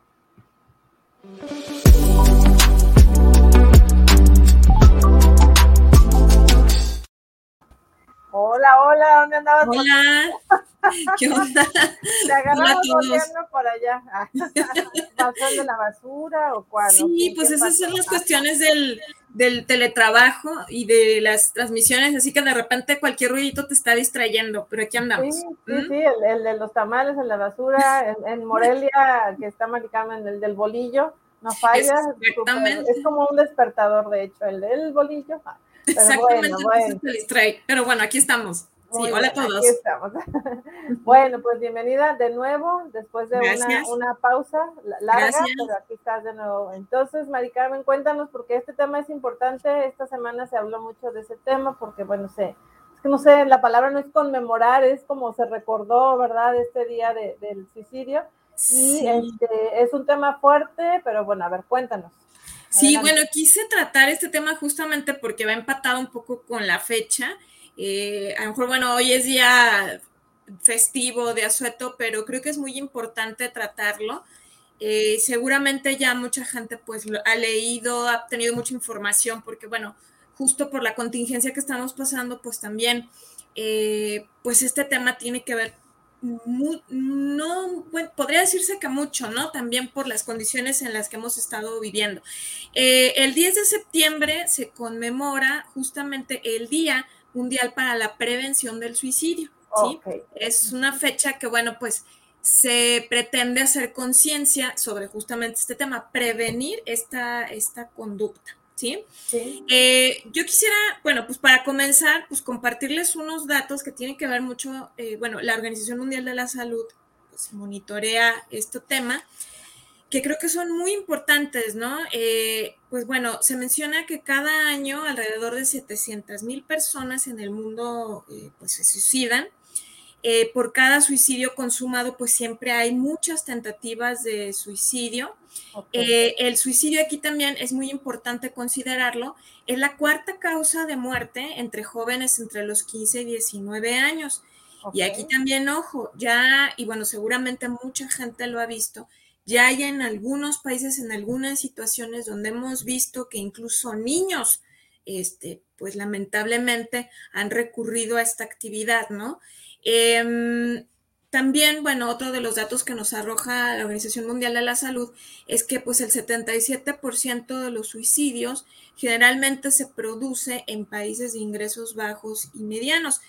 Speaker 1: Hola, hola, ¿dónde andabas?
Speaker 3: Hola, ¿qué onda?
Speaker 1: Te agarramos volviendo por allá. ¿Pasando la basura o cuál?
Speaker 3: Sí, pues esas son las cuestiones del, del, teletrabajo y de las transmisiones, así que de repente cualquier ruidito te está distrayendo, pero aquí andamos.
Speaker 1: Sí, sí, ¿Mm? sí el, de los tamales en la basura, en, Morelia, que está marcado en el del bolillo, no falla. Exactamente. es como un despertador, de hecho, el del bolillo.
Speaker 3: Exactamente, bueno, Pero bueno, aquí estamos. Sí, hola a todos.
Speaker 1: bueno, pues bienvenida de nuevo, después de una, una, pausa larga, pero aquí estás de nuevo. Entonces, Mari Carmen, cuéntanos, porque este tema es importante. Esta semana se habló mucho de ese tema, porque, bueno, sé, es que no sé, la palabra no es conmemorar, es como se recordó, ¿verdad?, este día del suicidio. Y este, es un tema fuerte, pero bueno, a ver, cuéntanos.
Speaker 3: Sí, bueno, quise tratar este tema justamente porque va empatado un poco con la fecha. Eh, a lo mejor, bueno, hoy es día festivo de asueto, pero creo que es muy importante tratarlo. Eh, seguramente ya mucha gente pues lo ha leído, ha tenido mucha información, porque bueno, justo por la contingencia que estamos pasando, pues también, eh, pues este tema tiene que ver no, podría decirse que mucho, ¿no? También por las condiciones en las que hemos estado viviendo. Eh, el 10 de septiembre se conmemora justamente el Día Mundial para la Prevención del Suicidio. ¿sí? Es una fecha que, bueno, pues se pretende hacer conciencia sobre justamente este tema, prevenir esta, esta conducta. ¿Sí? Eh, yo quisiera, bueno, pues para comenzar, pues compartirles unos datos que tienen que ver mucho, eh, bueno, la Organización Mundial de la Salud pues, monitorea este tema, que creo que son muy importantes, ¿no? Eh, pues bueno, se menciona que cada año alrededor de 700 mil personas en el mundo pues se suicidan. por cada suicidio consumado, pues siempre hay muchas tentativas de suicidio. Eh, el suicidio aquí también es muy importante considerarlo. Es la cuarta causa de muerte entre jóvenes entre los 15 y 19 años. Y aquí también, ojo, ya, y bueno, seguramente mucha gente lo ha visto, ya hay en algunos países, en algunas situaciones donde hemos visto que incluso niños, este, pues lamentablemente han recurrido a esta actividad, ¿no? Em, también, bueno, otro de los datos que nos arroja la Organización Mundial de la Salud es que pues el 77% de los suicidios generalmente se produce en países de ingresos bajos y medianos,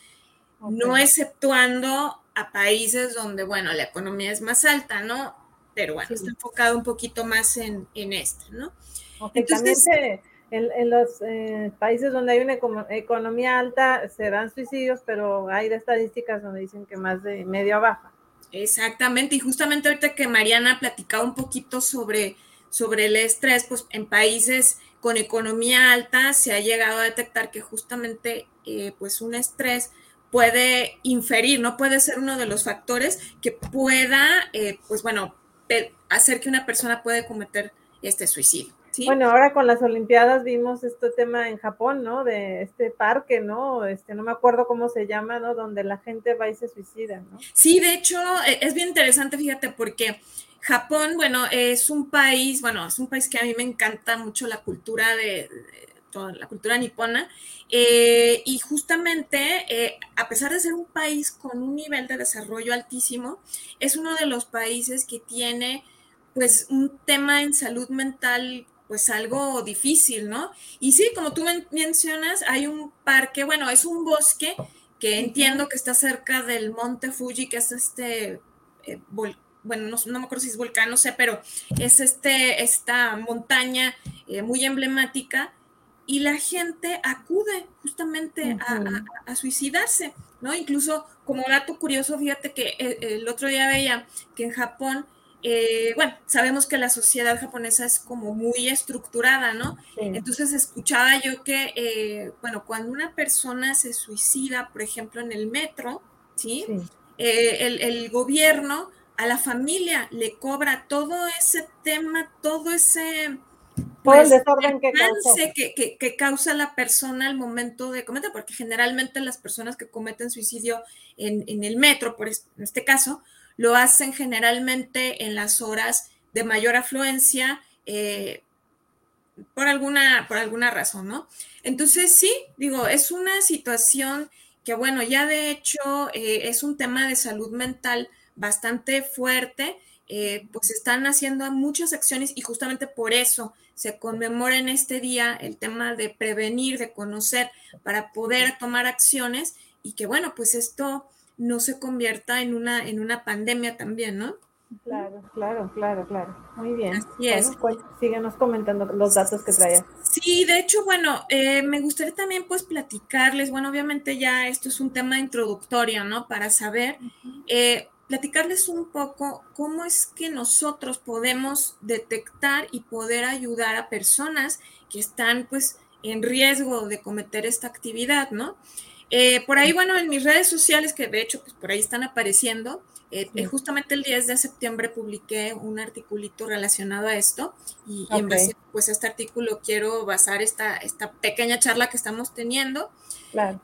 Speaker 3: no exceptuando a países donde, bueno, la economía es más alta, ¿no? Pero bueno, está enfocado un poquito más en, en este, ¿no?
Speaker 1: Entonces, en, los eh, países donde hay una economía alta se dan suicidios, pero hay estadísticas donde dicen que más de medio baja.
Speaker 3: Exactamente, y justamente ahorita que Mariana platicaba un poquito sobre, sobre el estrés, pues en países con economía alta se ha llegado a detectar que justamente eh, pues un estrés puede inferir, no puede ser uno de los factores que pueda, eh, pues bueno, hacer que una persona pueda cometer este suicidio.
Speaker 1: Bueno, ahora con las Olimpiadas vimos este tema en Japón, ¿no? De este parque, ¿no? Este, no me acuerdo cómo se llama, ¿no? Donde la gente va y se suicida, ¿no?
Speaker 3: Sí, de hecho, e, es bien interesante, fíjate, porque Japón, bueno, es un país, bueno, es un país que a mí me encanta mucho la cultura de, toda la cultura nipona, eh, y justamente, eh, a pesar de ser un país con un nivel de desarrollo altísimo, es uno de los países que tiene pues un tema en salud mental pues algo difícil, ¿no? Y sí, como tú mencionas, hay un parque, bueno, es un bosque que entiendo que está cerca del monte Fuji, que es este, eh, bueno, no, me acuerdo si es volcán, no sé, pero es este, esta montaña eh, muy emblemática y la gente acude justamente a, suicidarse, ¿no? Incluso como dato curioso, fíjate que el, eh, el otro día veía que en Japón eh, bueno, sabemos que la sociedad japonesa es como muy estructurada, ¿no? Entonces escuchaba yo que, eh, bueno, cuando una persona se suicida, por ejemplo, en el metro, ¿sí? Eh, el, gobierno a la familia le cobra todo ese tema, todo ese...
Speaker 1: Pues, desorden que,
Speaker 3: que, que, causa la persona al momento de cometer, porque generalmente las personas que cometen suicidio en, en el metro, por en este caso, lo hacen generalmente en las horas de mayor afluencia eh, por, alguna, por alguna razón, ¿no? Entonces, sí, digo, es una situación que, bueno, ya de hecho eh, es un tema de salud mental bastante fuerte, eh, pues están haciendo muchas acciones y justamente por eso se conmemora en este día el tema de prevenir, de conocer, para poder tomar acciones y que, bueno, pues esto no se convierta en una, en una pandemia también, ¿no?
Speaker 1: Claro, claro, claro, claro. Muy bien. Así es. Pues, síguenos comentando los datos que traías.
Speaker 3: Sí, de hecho, bueno, eh, me gustaría también pues platicarles, bueno, obviamente ya esto es un tema introductorio, ¿no? Para saber, eh, platicarles un poco cómo es que nosotros podemos detectar y poder ayudar a personas que están pues en riesgo de cometer esta actividad, ¿no? Eh, por ahí, bueno, en mis redes sociales, que de hecho, pues por ahí están apareciendo, eh, eh, justamente el 10 de septiembre publiqué un articulito relacionado a esto y, en base pues, a este artículo quiero basar esta, esta pequeña charla que estamos teniendo.
Speaker 1: Claro.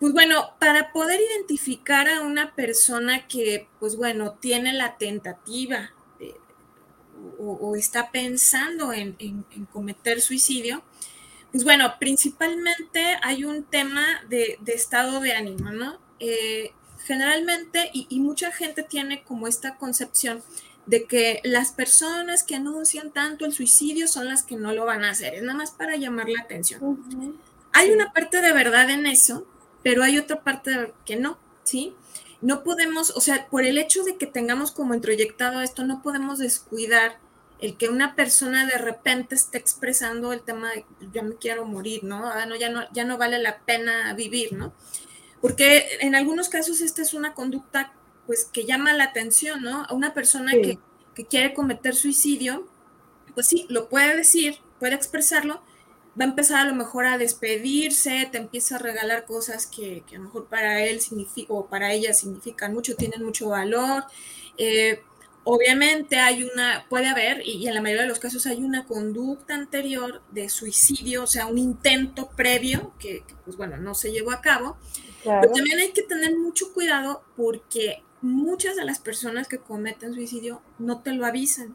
Speaker 3: Pues bueno, para poder identificar a una persona que, pues bueno, tiene la tentativa o, está pensando en, en cometer suicidio, pues bueno, principalmente hay un tema de, estado de ánimo, ¿no? Eh, generalmente, y, mucha gente tiene como esta concepción de que las personas que anuncian tanto el suicidio son las que no lo van a hacer, es nada más para llamar la atención. Hay una parte de verdad en eso, pero hay otra parte que no, ¿sí? No podemos, o sea, por el hecho de que tengamos como introyectado esto, no podemos descuidar el que una persona de repente esté expresando el tema de yo me quiero morir, ¿no? Ah, no, ya no, ya no vale la pena vivir, ¿no? Porque en algunos casos esta es una conducta pues que llama la atención, ¿no? A una persona que, quiere cometer suicidio, pues sí, lo puede decir, puede expresarlo, va a empezar a lo mejor a despedirse, te empieza a regalar cosas que, a lo mejor para él significa, o para ella significan mucho, tienen mucho valor. Eh, Obviamente hay una, puede haber, y, en la mayoría de los casos hay una conducta anterior de suicidio, o sea, un intento previo que, pues bueno, no se llevó a cabo. Pero también hay que tener mucho cuidado porque muchas de las personas que cometen suicidio no te lo avisan,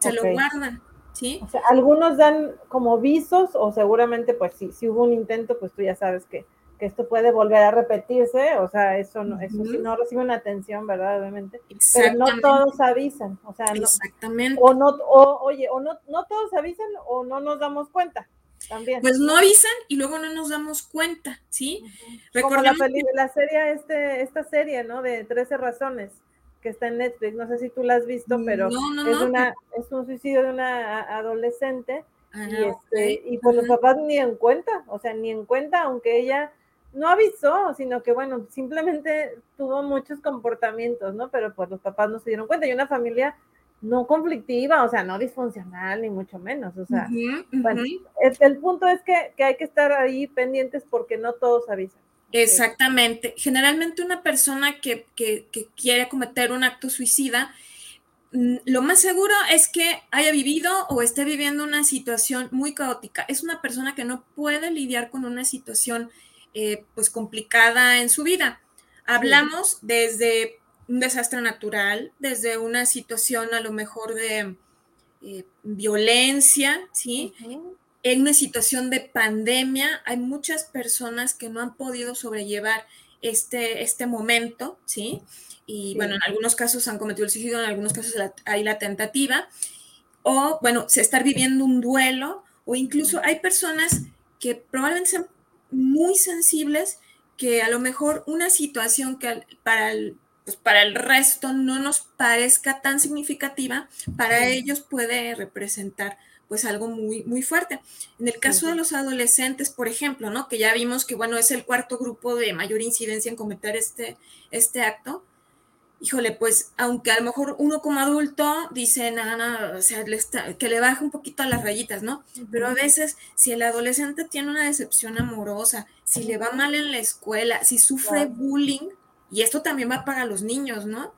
Speaker 3: se lo guardan. ¿Sí?
Speaker 1: O sea, algunos dan como visos o seguramente pues si, si hubo un intento, pues tú ya sabes que que esto puede volver a repetirse, o sea, eso no, eso sí no recibe una atención, ¿verdad? Obviamente. Pero no todos avisan, o sea,
Speaker 3: Exactamente.
Speaker 1: o no, o, oye, o no, no todos avisan o no nos damos cuenta.
Speaker 3: También. Pues no avisan y luego no nos damos cuenta, ¿sí?
Speaker 1: Como la, la, serie, este, esta serie, ¿no? De 13 razones que está en Netflix, no sé si tú la has visto, pero es, una, es un suicidio de una adolescente ah, y, este, y pues los papás ni en cuenta, o sea, ni en cuenta, aunque ella no avisó, sino que bueno, simplemente tuvo muchos comportamientos, ¿no? Pero pues los papás no se dieron cuenta y una familia no conflictiva, o sea, no disfuncional, ni mucho menos, o sea, bueno, el, punto es que, que hay que estar ahí pendientes porque no todos avisan.
Speaker 3: Exactamente. Generalmente una persona que, quiere cometer un acto suicida, mm, lo más seguro es que haya vivido o esté viviendo una situación muy caótica. Es una persona que no puede lidiar con una situación eh, pues complicada en su vida. Hablamos desde un desastre natural, desde una situación a lo mejor de eh, violencia, ¿sí? en una situación de pandemia hay muchas personas que no han podido sobrellevar este, este momento, ¿sí? Y bueno, en algunos casos han cometido el suicidio, en algunos casos hay la tentativa, o bueno, se está viviendo un duelo, o incluso hay personas que probablemente sean muy sensibles, que a lo mejor una situación que para el, pues para el resto no nos parezca tan significativa, para ellos puede representar pues algo muy, muy fuerte. En el caso de los adolescentes, por ejemplo, ¿no? Que ya vimos que, bueno, es el cuarto grupo de mayor incidencia en cometer este, este acto. Híjole, pues, aunque a lo mejor uno como adulto dice, nada, nada, o sea, que le baje un poquito a las rayitas, ¿no? Pero a veces, si el adolescente tiene una decepción amorosa, si le va mal en la escuela, si sufre bullying, y esto también va para los niños, ¿no?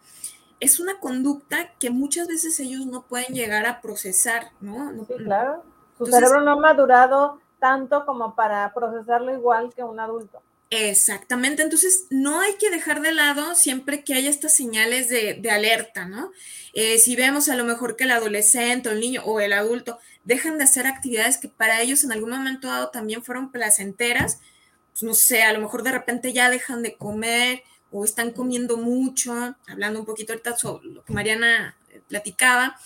Speaker 3: es una conducta que muchas veces ellos no pueden llegar a procesar, ¿no?
Speaker 1: sí, claro. Su cerebro no ha madurado tanto como para procesarlo igual que un adulto.
Speaker 3: Exactamente, entonces no hay que dejar de lado siempre que haya estas señales de, alerta, ¿no? Eh, si vemos a lo mejor que el adolescente el niño o el adulto dejan de hacer actividades que para ellos en algún momento dado también fueron placenteras, pues no sé, a lo mejor de repente ya dejan de comer, o están comiendo mucho, hablando un poquito ahorita sobre lo que Mariana eh, platicaba,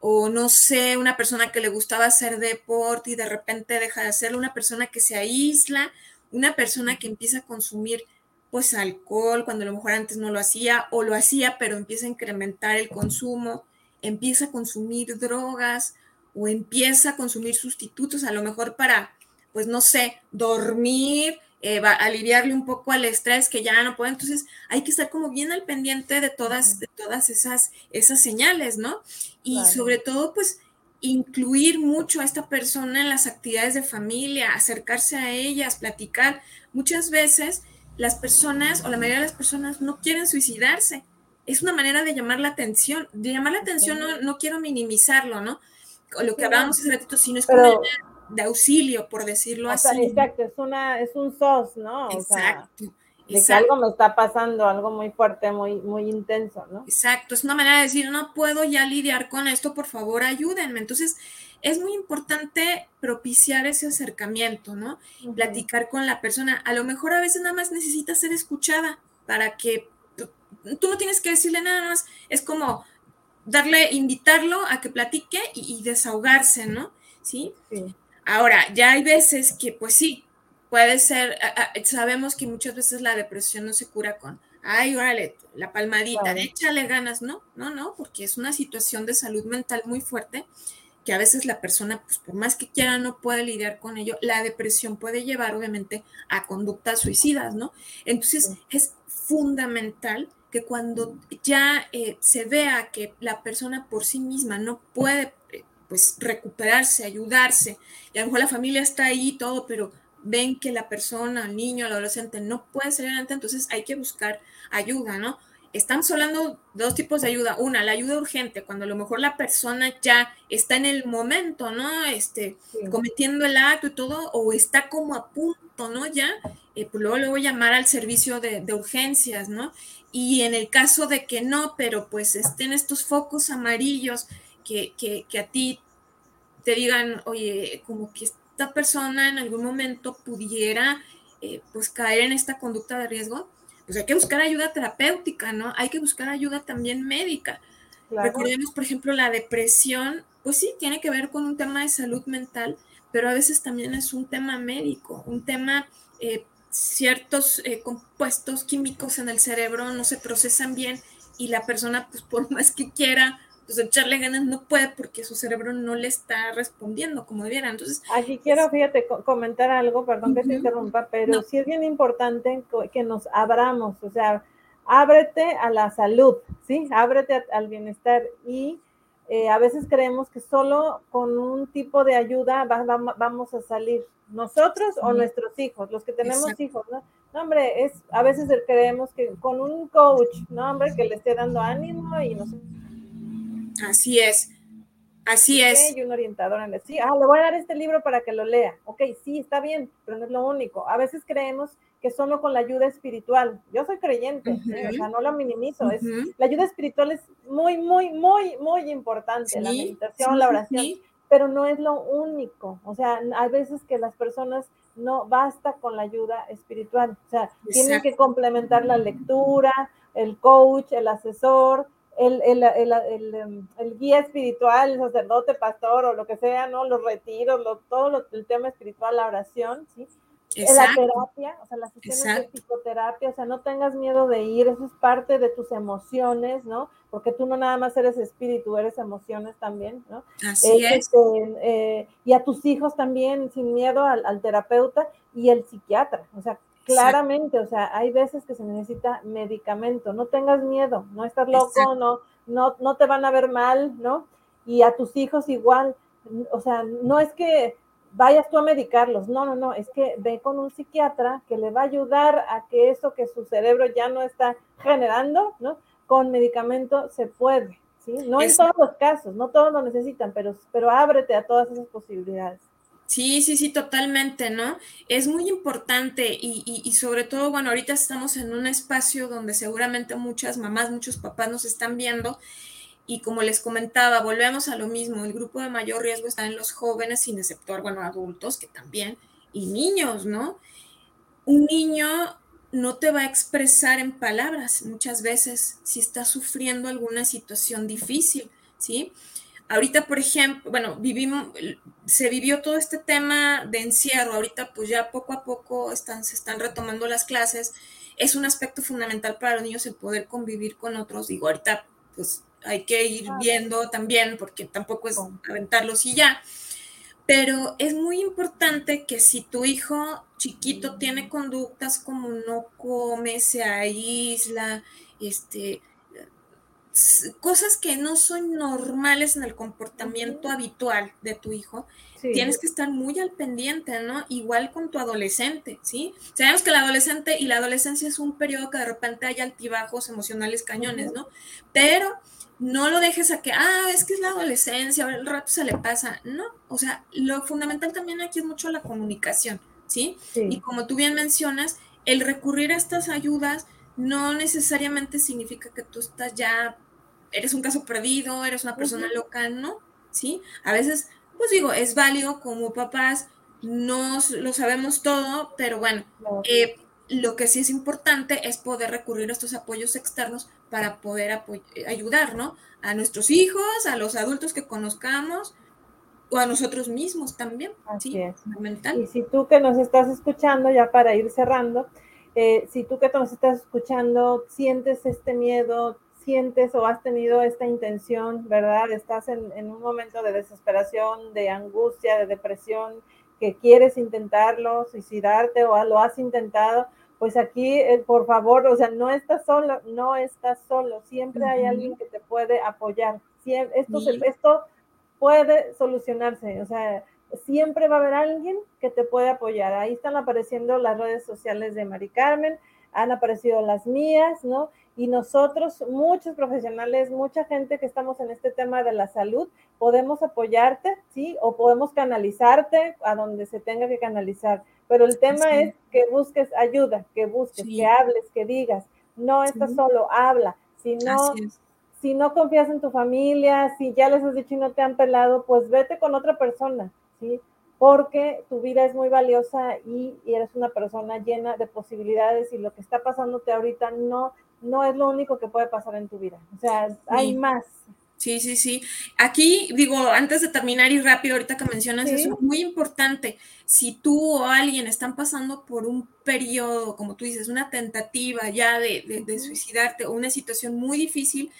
Speaker 3: o no sé, una persona que le gustaba hacer deporte y de repente deja de hacerlo, una persona que se aísla, una persona que empieza a consumir pues alcohol cuando a lo mejor antes no lo hacía o lo hacía pero empieza a incrementar el consumo, empieza a consumir drogas o empieza a consumir sustitutos a lo mejor para pues no sé, dormir, eh, aliviarle un poco al estrés que ya no puede. Entonces hay que estar como bien al pendiente de todas, de todas esas, esas señales, ¿no? Y sobre todo, pues incluir mucho a esta persona en las actividades de familia, acercarse a ellas, platicar. Muchas veces las personas o la mayoría de las personas no quieren suicidarse. Es una manera de llamar la atención. De llamar la atención no, no quiero minimizarlo, ¿no? Lo que hablábamos hace ratito, sino es como de auxilio, por decirlo así.
Speaker 1: exacto, es, una, es un SOS, ¿no? exacto. De que algo me está pasando, algo muy fuerte, muy, muy intenso, ¿no?
Speaker 3: Exacto, es una manera de decir, no puedo ya lidiar con esto, por favor, ayúdenme. Entonces, es muy importante propiciar ese acercamiento, ¿no? Platicar con la persona. A lo mejor a veces nada más necesita ser escuchada para que tú, no tienes que decirle nada más, es como darle, invitarlo a que platique y, y desahogarse, ¿no? ¿Sí? sí. Ahora, ya hay veces que, pues sí, puede ser, sabemos que muchas veces la depresión no se cura con, ay, órale, la palmadita, échale ganas, no, no, no, porque es una situación de salud mental muy fuerte que a veces la persona, pues por más que quiera, no puede lidiar con ello. La depresión puede llevar, obviamente, a conductas suicidas, ¿no? Entonces, es fundamental que cuando ya eh, se vea que la persona por sí misma no puede pues recuperarse, ayudarse. Y a lo mejor la familia está ahí y todo, pero ven que la persona, el niño, el adolescente no puede salir adelante, entonces hay que buscar ayuda, ¿no? Estamos hablando de dos tipos de ayuda. Una, la ayuda urgente, cuando a lo mejor la persona ya está en el momento, ¿no? Este, cometiendo el acto y todo, o está como a punto, ¿no? Ya, eh, pues luego a llamar al servicio de, de, urgencias, ¿no? Y en el caso de que no, pero pues estén estos focos amarillos que, a ti te digan, oye, como que esta persona en algún momento pudiera eh, pues caer en esta conducta de riesgo, pues hay que buscar ayuda terapéutica, ¿no? Hay que buscar ayuda también médica. Recordemos, por ejemplo, la depresión, pues sí, tiene que ver con un tema de salud mental, pero a veces también es un tema médico, un tema, eh, ciertos eh, compuestos químicos en el cerebro no se procesan bien y la persona, pues por más que quiera, pues echarle ganas no puede porque su cerebro no le está respondiendo como debiera. Entonces,
Speaker 1: aquí quiero, fíjate, comentar algo, perdón que te interrumpa, pero sí es bien importante que nos abramos, o sea, ábrete a la salud, ¿sí? Ábrete al bienestar y eh, a veces creemos que solo con un tipo de ayuda vamos a salir nosotros o nuestros hijos, los que tenemos hijos, ¿no? No, hombre, es, a veces creemos que con un coach, no, hombre, que le esté dando ánimo y no sé.
Speaker 3: Así es. Así es.
Speaker 1: Y un orientador en el sí, ah, le voy a dar este libro para que lo lea. Ok, sí, está bien, pero no es lo único. A veces creemos que solo con la ayuda espiritual. Yo soy creyente, ¿eh? o sea, no lo minimizo. es, la ayuda espiritual es muy, muy, muy, muy importante. la meditación, la oración, pero no es lo único. O sea, hay veces que las personas no basta con la ayuda espiritual. O sea, tienen que complementar la lectura, el coach, el asesor, el, el, el, em, el, guía espiritual, el sacerdote, pastor o lo que sea, ¿no? Los retiros, todo el tema espiritual, la oración, ¿sí? La terapia, o sea, las sesiones de psicoterapia, o sea, no tengas miedo de ir, eso es parte de tus emociones, ¿no? Porque tú no nada más eres espíritu, eres emociones también, ¿no?
Speaker 3: Así es.
Speaker 1: Este, eh, y a tus hijos también, sin miedo al, al terapeuta y el psiquiatra, o sea, claramente, o sea, hay veces que se necesita medicamento, no tengas miedo, no estás loco, no, no, no te van a ver mal, ¿no? Y a tus hijos igual, o sea, no es que vayas tú a medicarlos, no, no, no, es que ve con un psiquiatra que le va a ayudar a que eso que su cerebro ya no está generando, ¿no? Con medicamento se puede, ¿sí? No en todos los casos, no todos lo necesitan, pero, pero ábrete a todas esas posibilidades.
Speaker 3: Sí, sí, sí, totalmente, ¿no? Es muy importante y, y, sobre todo, bueno, ahorita estamos en un espacio donde seguramente muchas mamás, muchos papás nos están viendo y como les comentaba, volvemos a lo mismo, el grupo de mayor riesgo está en los jóvenes, sin exceptuar, bueno, adultos que también, y niños, ¿no? Un niño no te va a expresar en palabras muchas veces si está sufriendo alguna situación difícil, ¿sí? Ahorita, por ejemplo, bueno, vivimos, se vivió todo este tema de encierro, ahorita pues ya poco a poco están, se están retomando las clases, es un aspecto fundamental para los niños el poder convivir con otros, digo, ahorita pues hay que ir viendo también, porque tampoco es aventarlos y ya, pero es muy importante que si tu hijo chiquito tiene conductas como no come, se aísla, este, cosas que no son normales en el comportamiento habitual de tu hijo, tienes que estar muy al pendiente, ¿no? Igual con tu adolescente, ¿sí? Sabemos que el adolescente y la adolescencia es un periodo que de repente hay altibajos emocionales cañones, ¿no? Pero no lo dejes a que, ah, es que es la adolescencia, el rato se le pasa. No, o sea, lo fundamental también aquí es mucho la comunicación, ¿sí? sí. Y como tú bien mencionas, el recurrir a estas ayudas no necesariamente significa que tú estás ya eres un caso perdido, eres una persona loca, ¿no? ¿Sí? A veces, pues digo, es válido como papás, no lo sabemos todo, pero bueno, eh, lo que sí es importante es poder recurrir a estos apoyos externos para poder ayudar, ¿no? A nuestros hijos, a los adultos que conozcamos o a nosotros mismos también.
Speaker 1: Así ¿sí? es. Fundamental. Y si tú que nos estás escuchando, ya para ir cerrando, eh, si tú que nos estás escuchando sientes este miedo, sientes o has tenido esta intención, ¿verdad? Estás en, un momento de desesperación, de angustia, de depresión, que quieres intentarlo, suicidarte o lo has intentado, pues aquí, eh, por favor, o sea, no estás solo, no estás solo, siempre hay alguien que te puede apoyar. esto, esto puede solucionarse, o sea, siempre va a haber alguien que te puede apoyar. Ahí están apareciendo las redes sociales de Mari Carmen, han aparecido las mías, ¿no? Y nosotros, muchos profesionales, mucha gente que estamos en este tema de la salud, podemos apoyarte, ¿sí? O podemos canalizarte a donde se tenga que canalizar. Pero el tema es que busques ayuda, que busques, que hables, que digas. No estás solo, habla. Si no, si no confías en tu familia, si ya les has dicho y no te han pelado, pues vete con otra persona, ¿sí? Porque tu vida es muy valiosa y, y eres una persona llena de posibilidades y lo que está pasándote ahorita no no es lo único que puede pasar en tu vida. O sea, hay más.
Speaker 3: Sí, sí, sí. Aquí digo, antes de terminar y rápido, ahorita que mencionas eso, eso, muy importante, si tú o alguien están pasando por un periodo, como tú dices, una tentativa ya de, suicidarte o una situación muy difícil,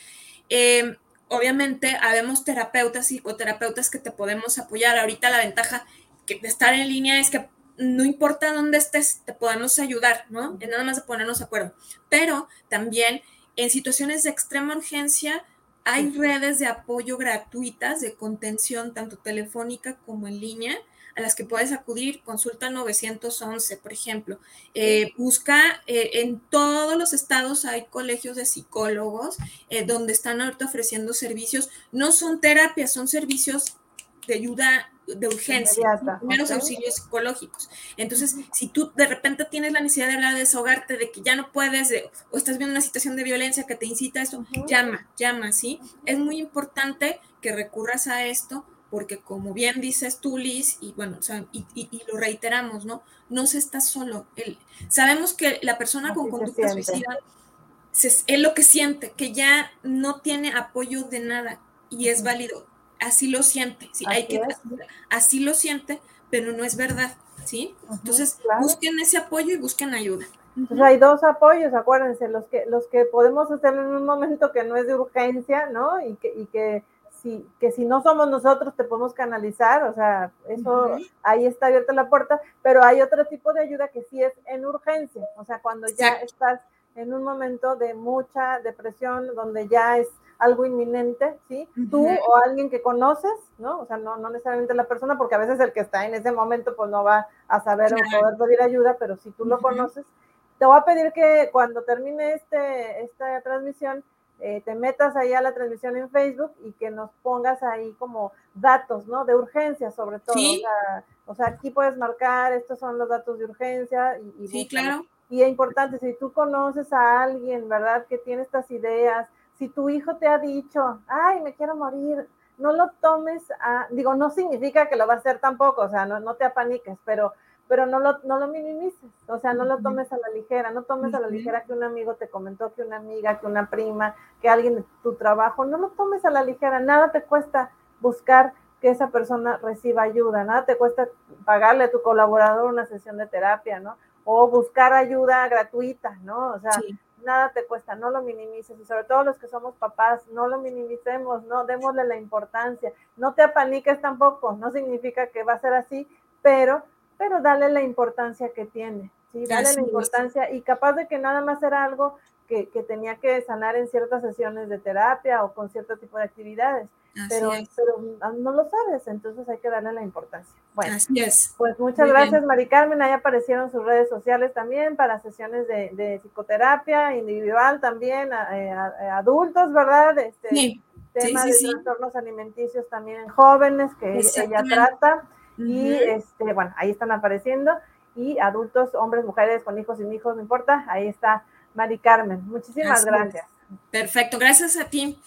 Speaker 3: em, obviamente habemos terapeutas, psicoterapeutas que te podemos apoyar. Ahorita la ventaja de estar en línea es que no importa dónde estés, te podemos ayudar, ¿no? Es nada más de ponernos de acuerdo. Pero también en situaciones de extrema urgencia, hay redes de apoyo gratuitas de contención, tanto telefónica como en línea, a las que puedes acudir. Consulta 911, por ejemplo. Eh, busca, eh, en todos los estados hay colegios de psicólogos eh, donde están ahorita ofreciendo servicios. No son terapias, son servicios de ayuda de urgencia, primeros auxilios psicológicos. Entonces, si tú de repente tienes la necesidad de hablar, de desahogarte, de que ya no puedes, o estás viendo una situación de violencia que te incita a esto, llama, llama, ¿sí? Es muy importante que recurras a esto porque como bien dices tú, Liz, y bueno, y, lo reiteramos, ¿no? No se está solo. sabemos que la persona con conducta suicida es lo que siente, que ya no tiene apoyo de nada y es válido así lo siente, ¿sí? Hay que, así lo siente, pero no es verdad, ¿sí? Entonces, busquen ese apoyo y busquen ayuda.
Speaker 1: Entonces hay dos apoyos, acuérdense, los que, los que podemos hacer en un momento que no es de urgencia, ¿no? Y que, y que si, que si no somos nosotros te podemos canalizar, o sea, eso ahí está abierta la puerta, pero hay otro tipo de ayuda que sí es en urgencia, o sea, cuando ya estás en un momento de mucha depresión, donde ya es algo inminente, ¿sí? Tú o alguien que conoces, ¿no? O sea, no, no necesariamente la persona, porque a veces el que está en ese momento pues no va a saber o poder pedir ayuda, pero si tú lo conoces, te voy a pedir que cuando termine este, esta transmisión, eh, te metas ahí a la transmisión en Facebook y que nos pongas ahí como datos, ¿no? De urgencia sobre todo. O, sea, aquí puedes marcar, estos son los datos de urgencia. Y,
Speaker 3: sí, claro.
Speaker 1: Y es importante, si tú conoces a alguien, ¿verdad? Que tiene estas ideas, si tu hijo te ha dicho, ay, me quiero morir, no lo tomes a, digo, no significa que lo va a hacer tampoco, o sea, no, no te apaniques, pero, pero no, lo, no lo minimices, o sea, no lo tomes a la ligera, no tomes a la ligera que un amigo te comentó, que una amiga, que una prima, que alguien de tu trabajo, no lo tomes a la ligera, nada te cuesta buscar que esa persona reciba ayuda, nada te cuesta pagarle a tu colaborador una sesión de terapia, ¿no? O buscar ayuda gratuita, ¿no? O sea, nada te cuesta, no lo minimices y sobre todo los que somos papás, no lo minimicemos, no démosle la importancia, no te apaniques tampoco, no significa que va a ser así, pero, pero dale la importancia que tiene, ¿sí? Dale la importancia y capaz de que nada más era algo que, que tenía que sanar en ciertas sesiones de terapia o con cierto tipo de actividades pero, no lo sabes, entonces hay que darle la importancia. Bueno,
Speaker 3: Así es.
Speaker 1: Pues muchas gracias, Mari Carmen. Ahí aparecieron sus redes sociales también para sesiones de, psicoterapia individual también, eh, adultos, ¿verdad? Este, sí. Tema de trastornos alimenticios también en jóvenes que ella trata. Y este, bueno, ahí están apareciendo. Y adultos, hombres, mujeres, con hijos, sin hijos, no importa. Ahí está Mari Carmen. Muchísimas gracias.
Speaker 3: Perfecto, gracias a ti.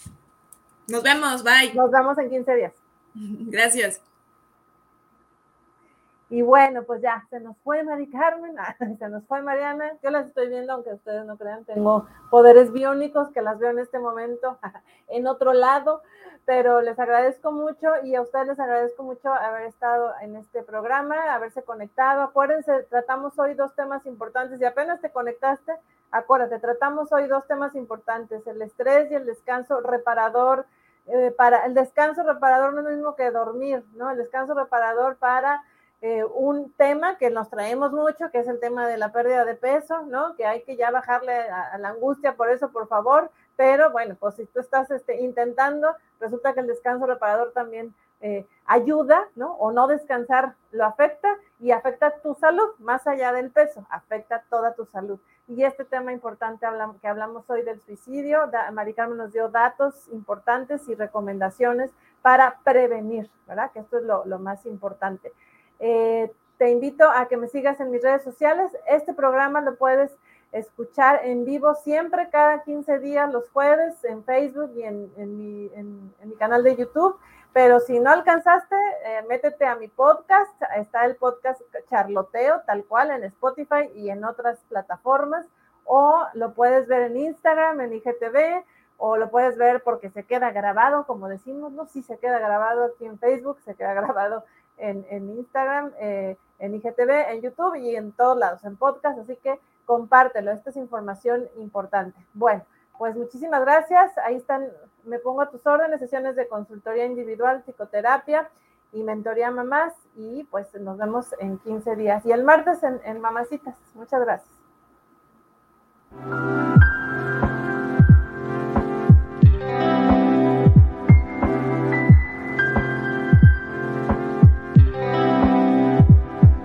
Speaker 3: Nos vemos, bye.
Speaker 1: Nos vemos en 15 días.
Speaker 3: Gracias.
Speaker 1: Y bueno, pues ya, se nos fue Mari Carmen, se nos fue Mariana. Yo las estoy viendo, aunque ustedes no crean, tengo poderes biónicos que las veo en este momento en otro lado, pero les agradezco mucho y a ustedes les agradezco mucho haber estado en este programa, haberse conectado. Acuérdense, tratamos hoy dos temas importantes y apenas te conectaste, acuérdate, tratamos hoy dos temas importantes, el estrés y el descanso reparador eh, para el descanso reparador no es lo mismo que dormir, ¿no? El descanso reparador para eh, un tema que nos traemos mucho, que es el tema de la pérdida de peso, ¿no? Que hay que ya bajarle a, la angustia por eso, por favor. Pero bueno, pues si tú estás este, intentando, resulta que el descanso reparador también eh, ayuda, ¿no? O no descansar lo afecta y afecta tu salud, más allá del peso, afecta toda tu salud. Y este tema importante que hablamos hoy del suicidio, Mari Carmen nos dio datos importantes y recomendaciones para prevenir, ¿verdad? Que esto es lo, más importante. Eh, te invito a que me sigas en mis redes sociales. Este programa lo puedes escuchar en vivo siempre, cada 15 días, los jueves, en Facebook y en, mi, en mi canal de YouTube. Pero si no alcanzaste, eh, métete a mi podcast. Está el podcast Charloteo, tal cual, en Spotify y en otras plataformas. O lo puedes ver en Instagram, en IGTV, o lo puedes ver porque se queda grabado, como decimos, ¿no? Sí se queda grabado aquí en Facebook, se queda grabado en, Instagram, eh, en IGTV, en YouTube y en todos lados, en podcast, así que compártelo, esta es información importante. Bueno, pues muchísimas gracias, ahí están, me pongo a tus órdenes, sesiones de consultoría individual, psicoterapia y mentoría mamás y pues nos vemos en 15 días y el martes en, en Mamacitas. Muchas gracias.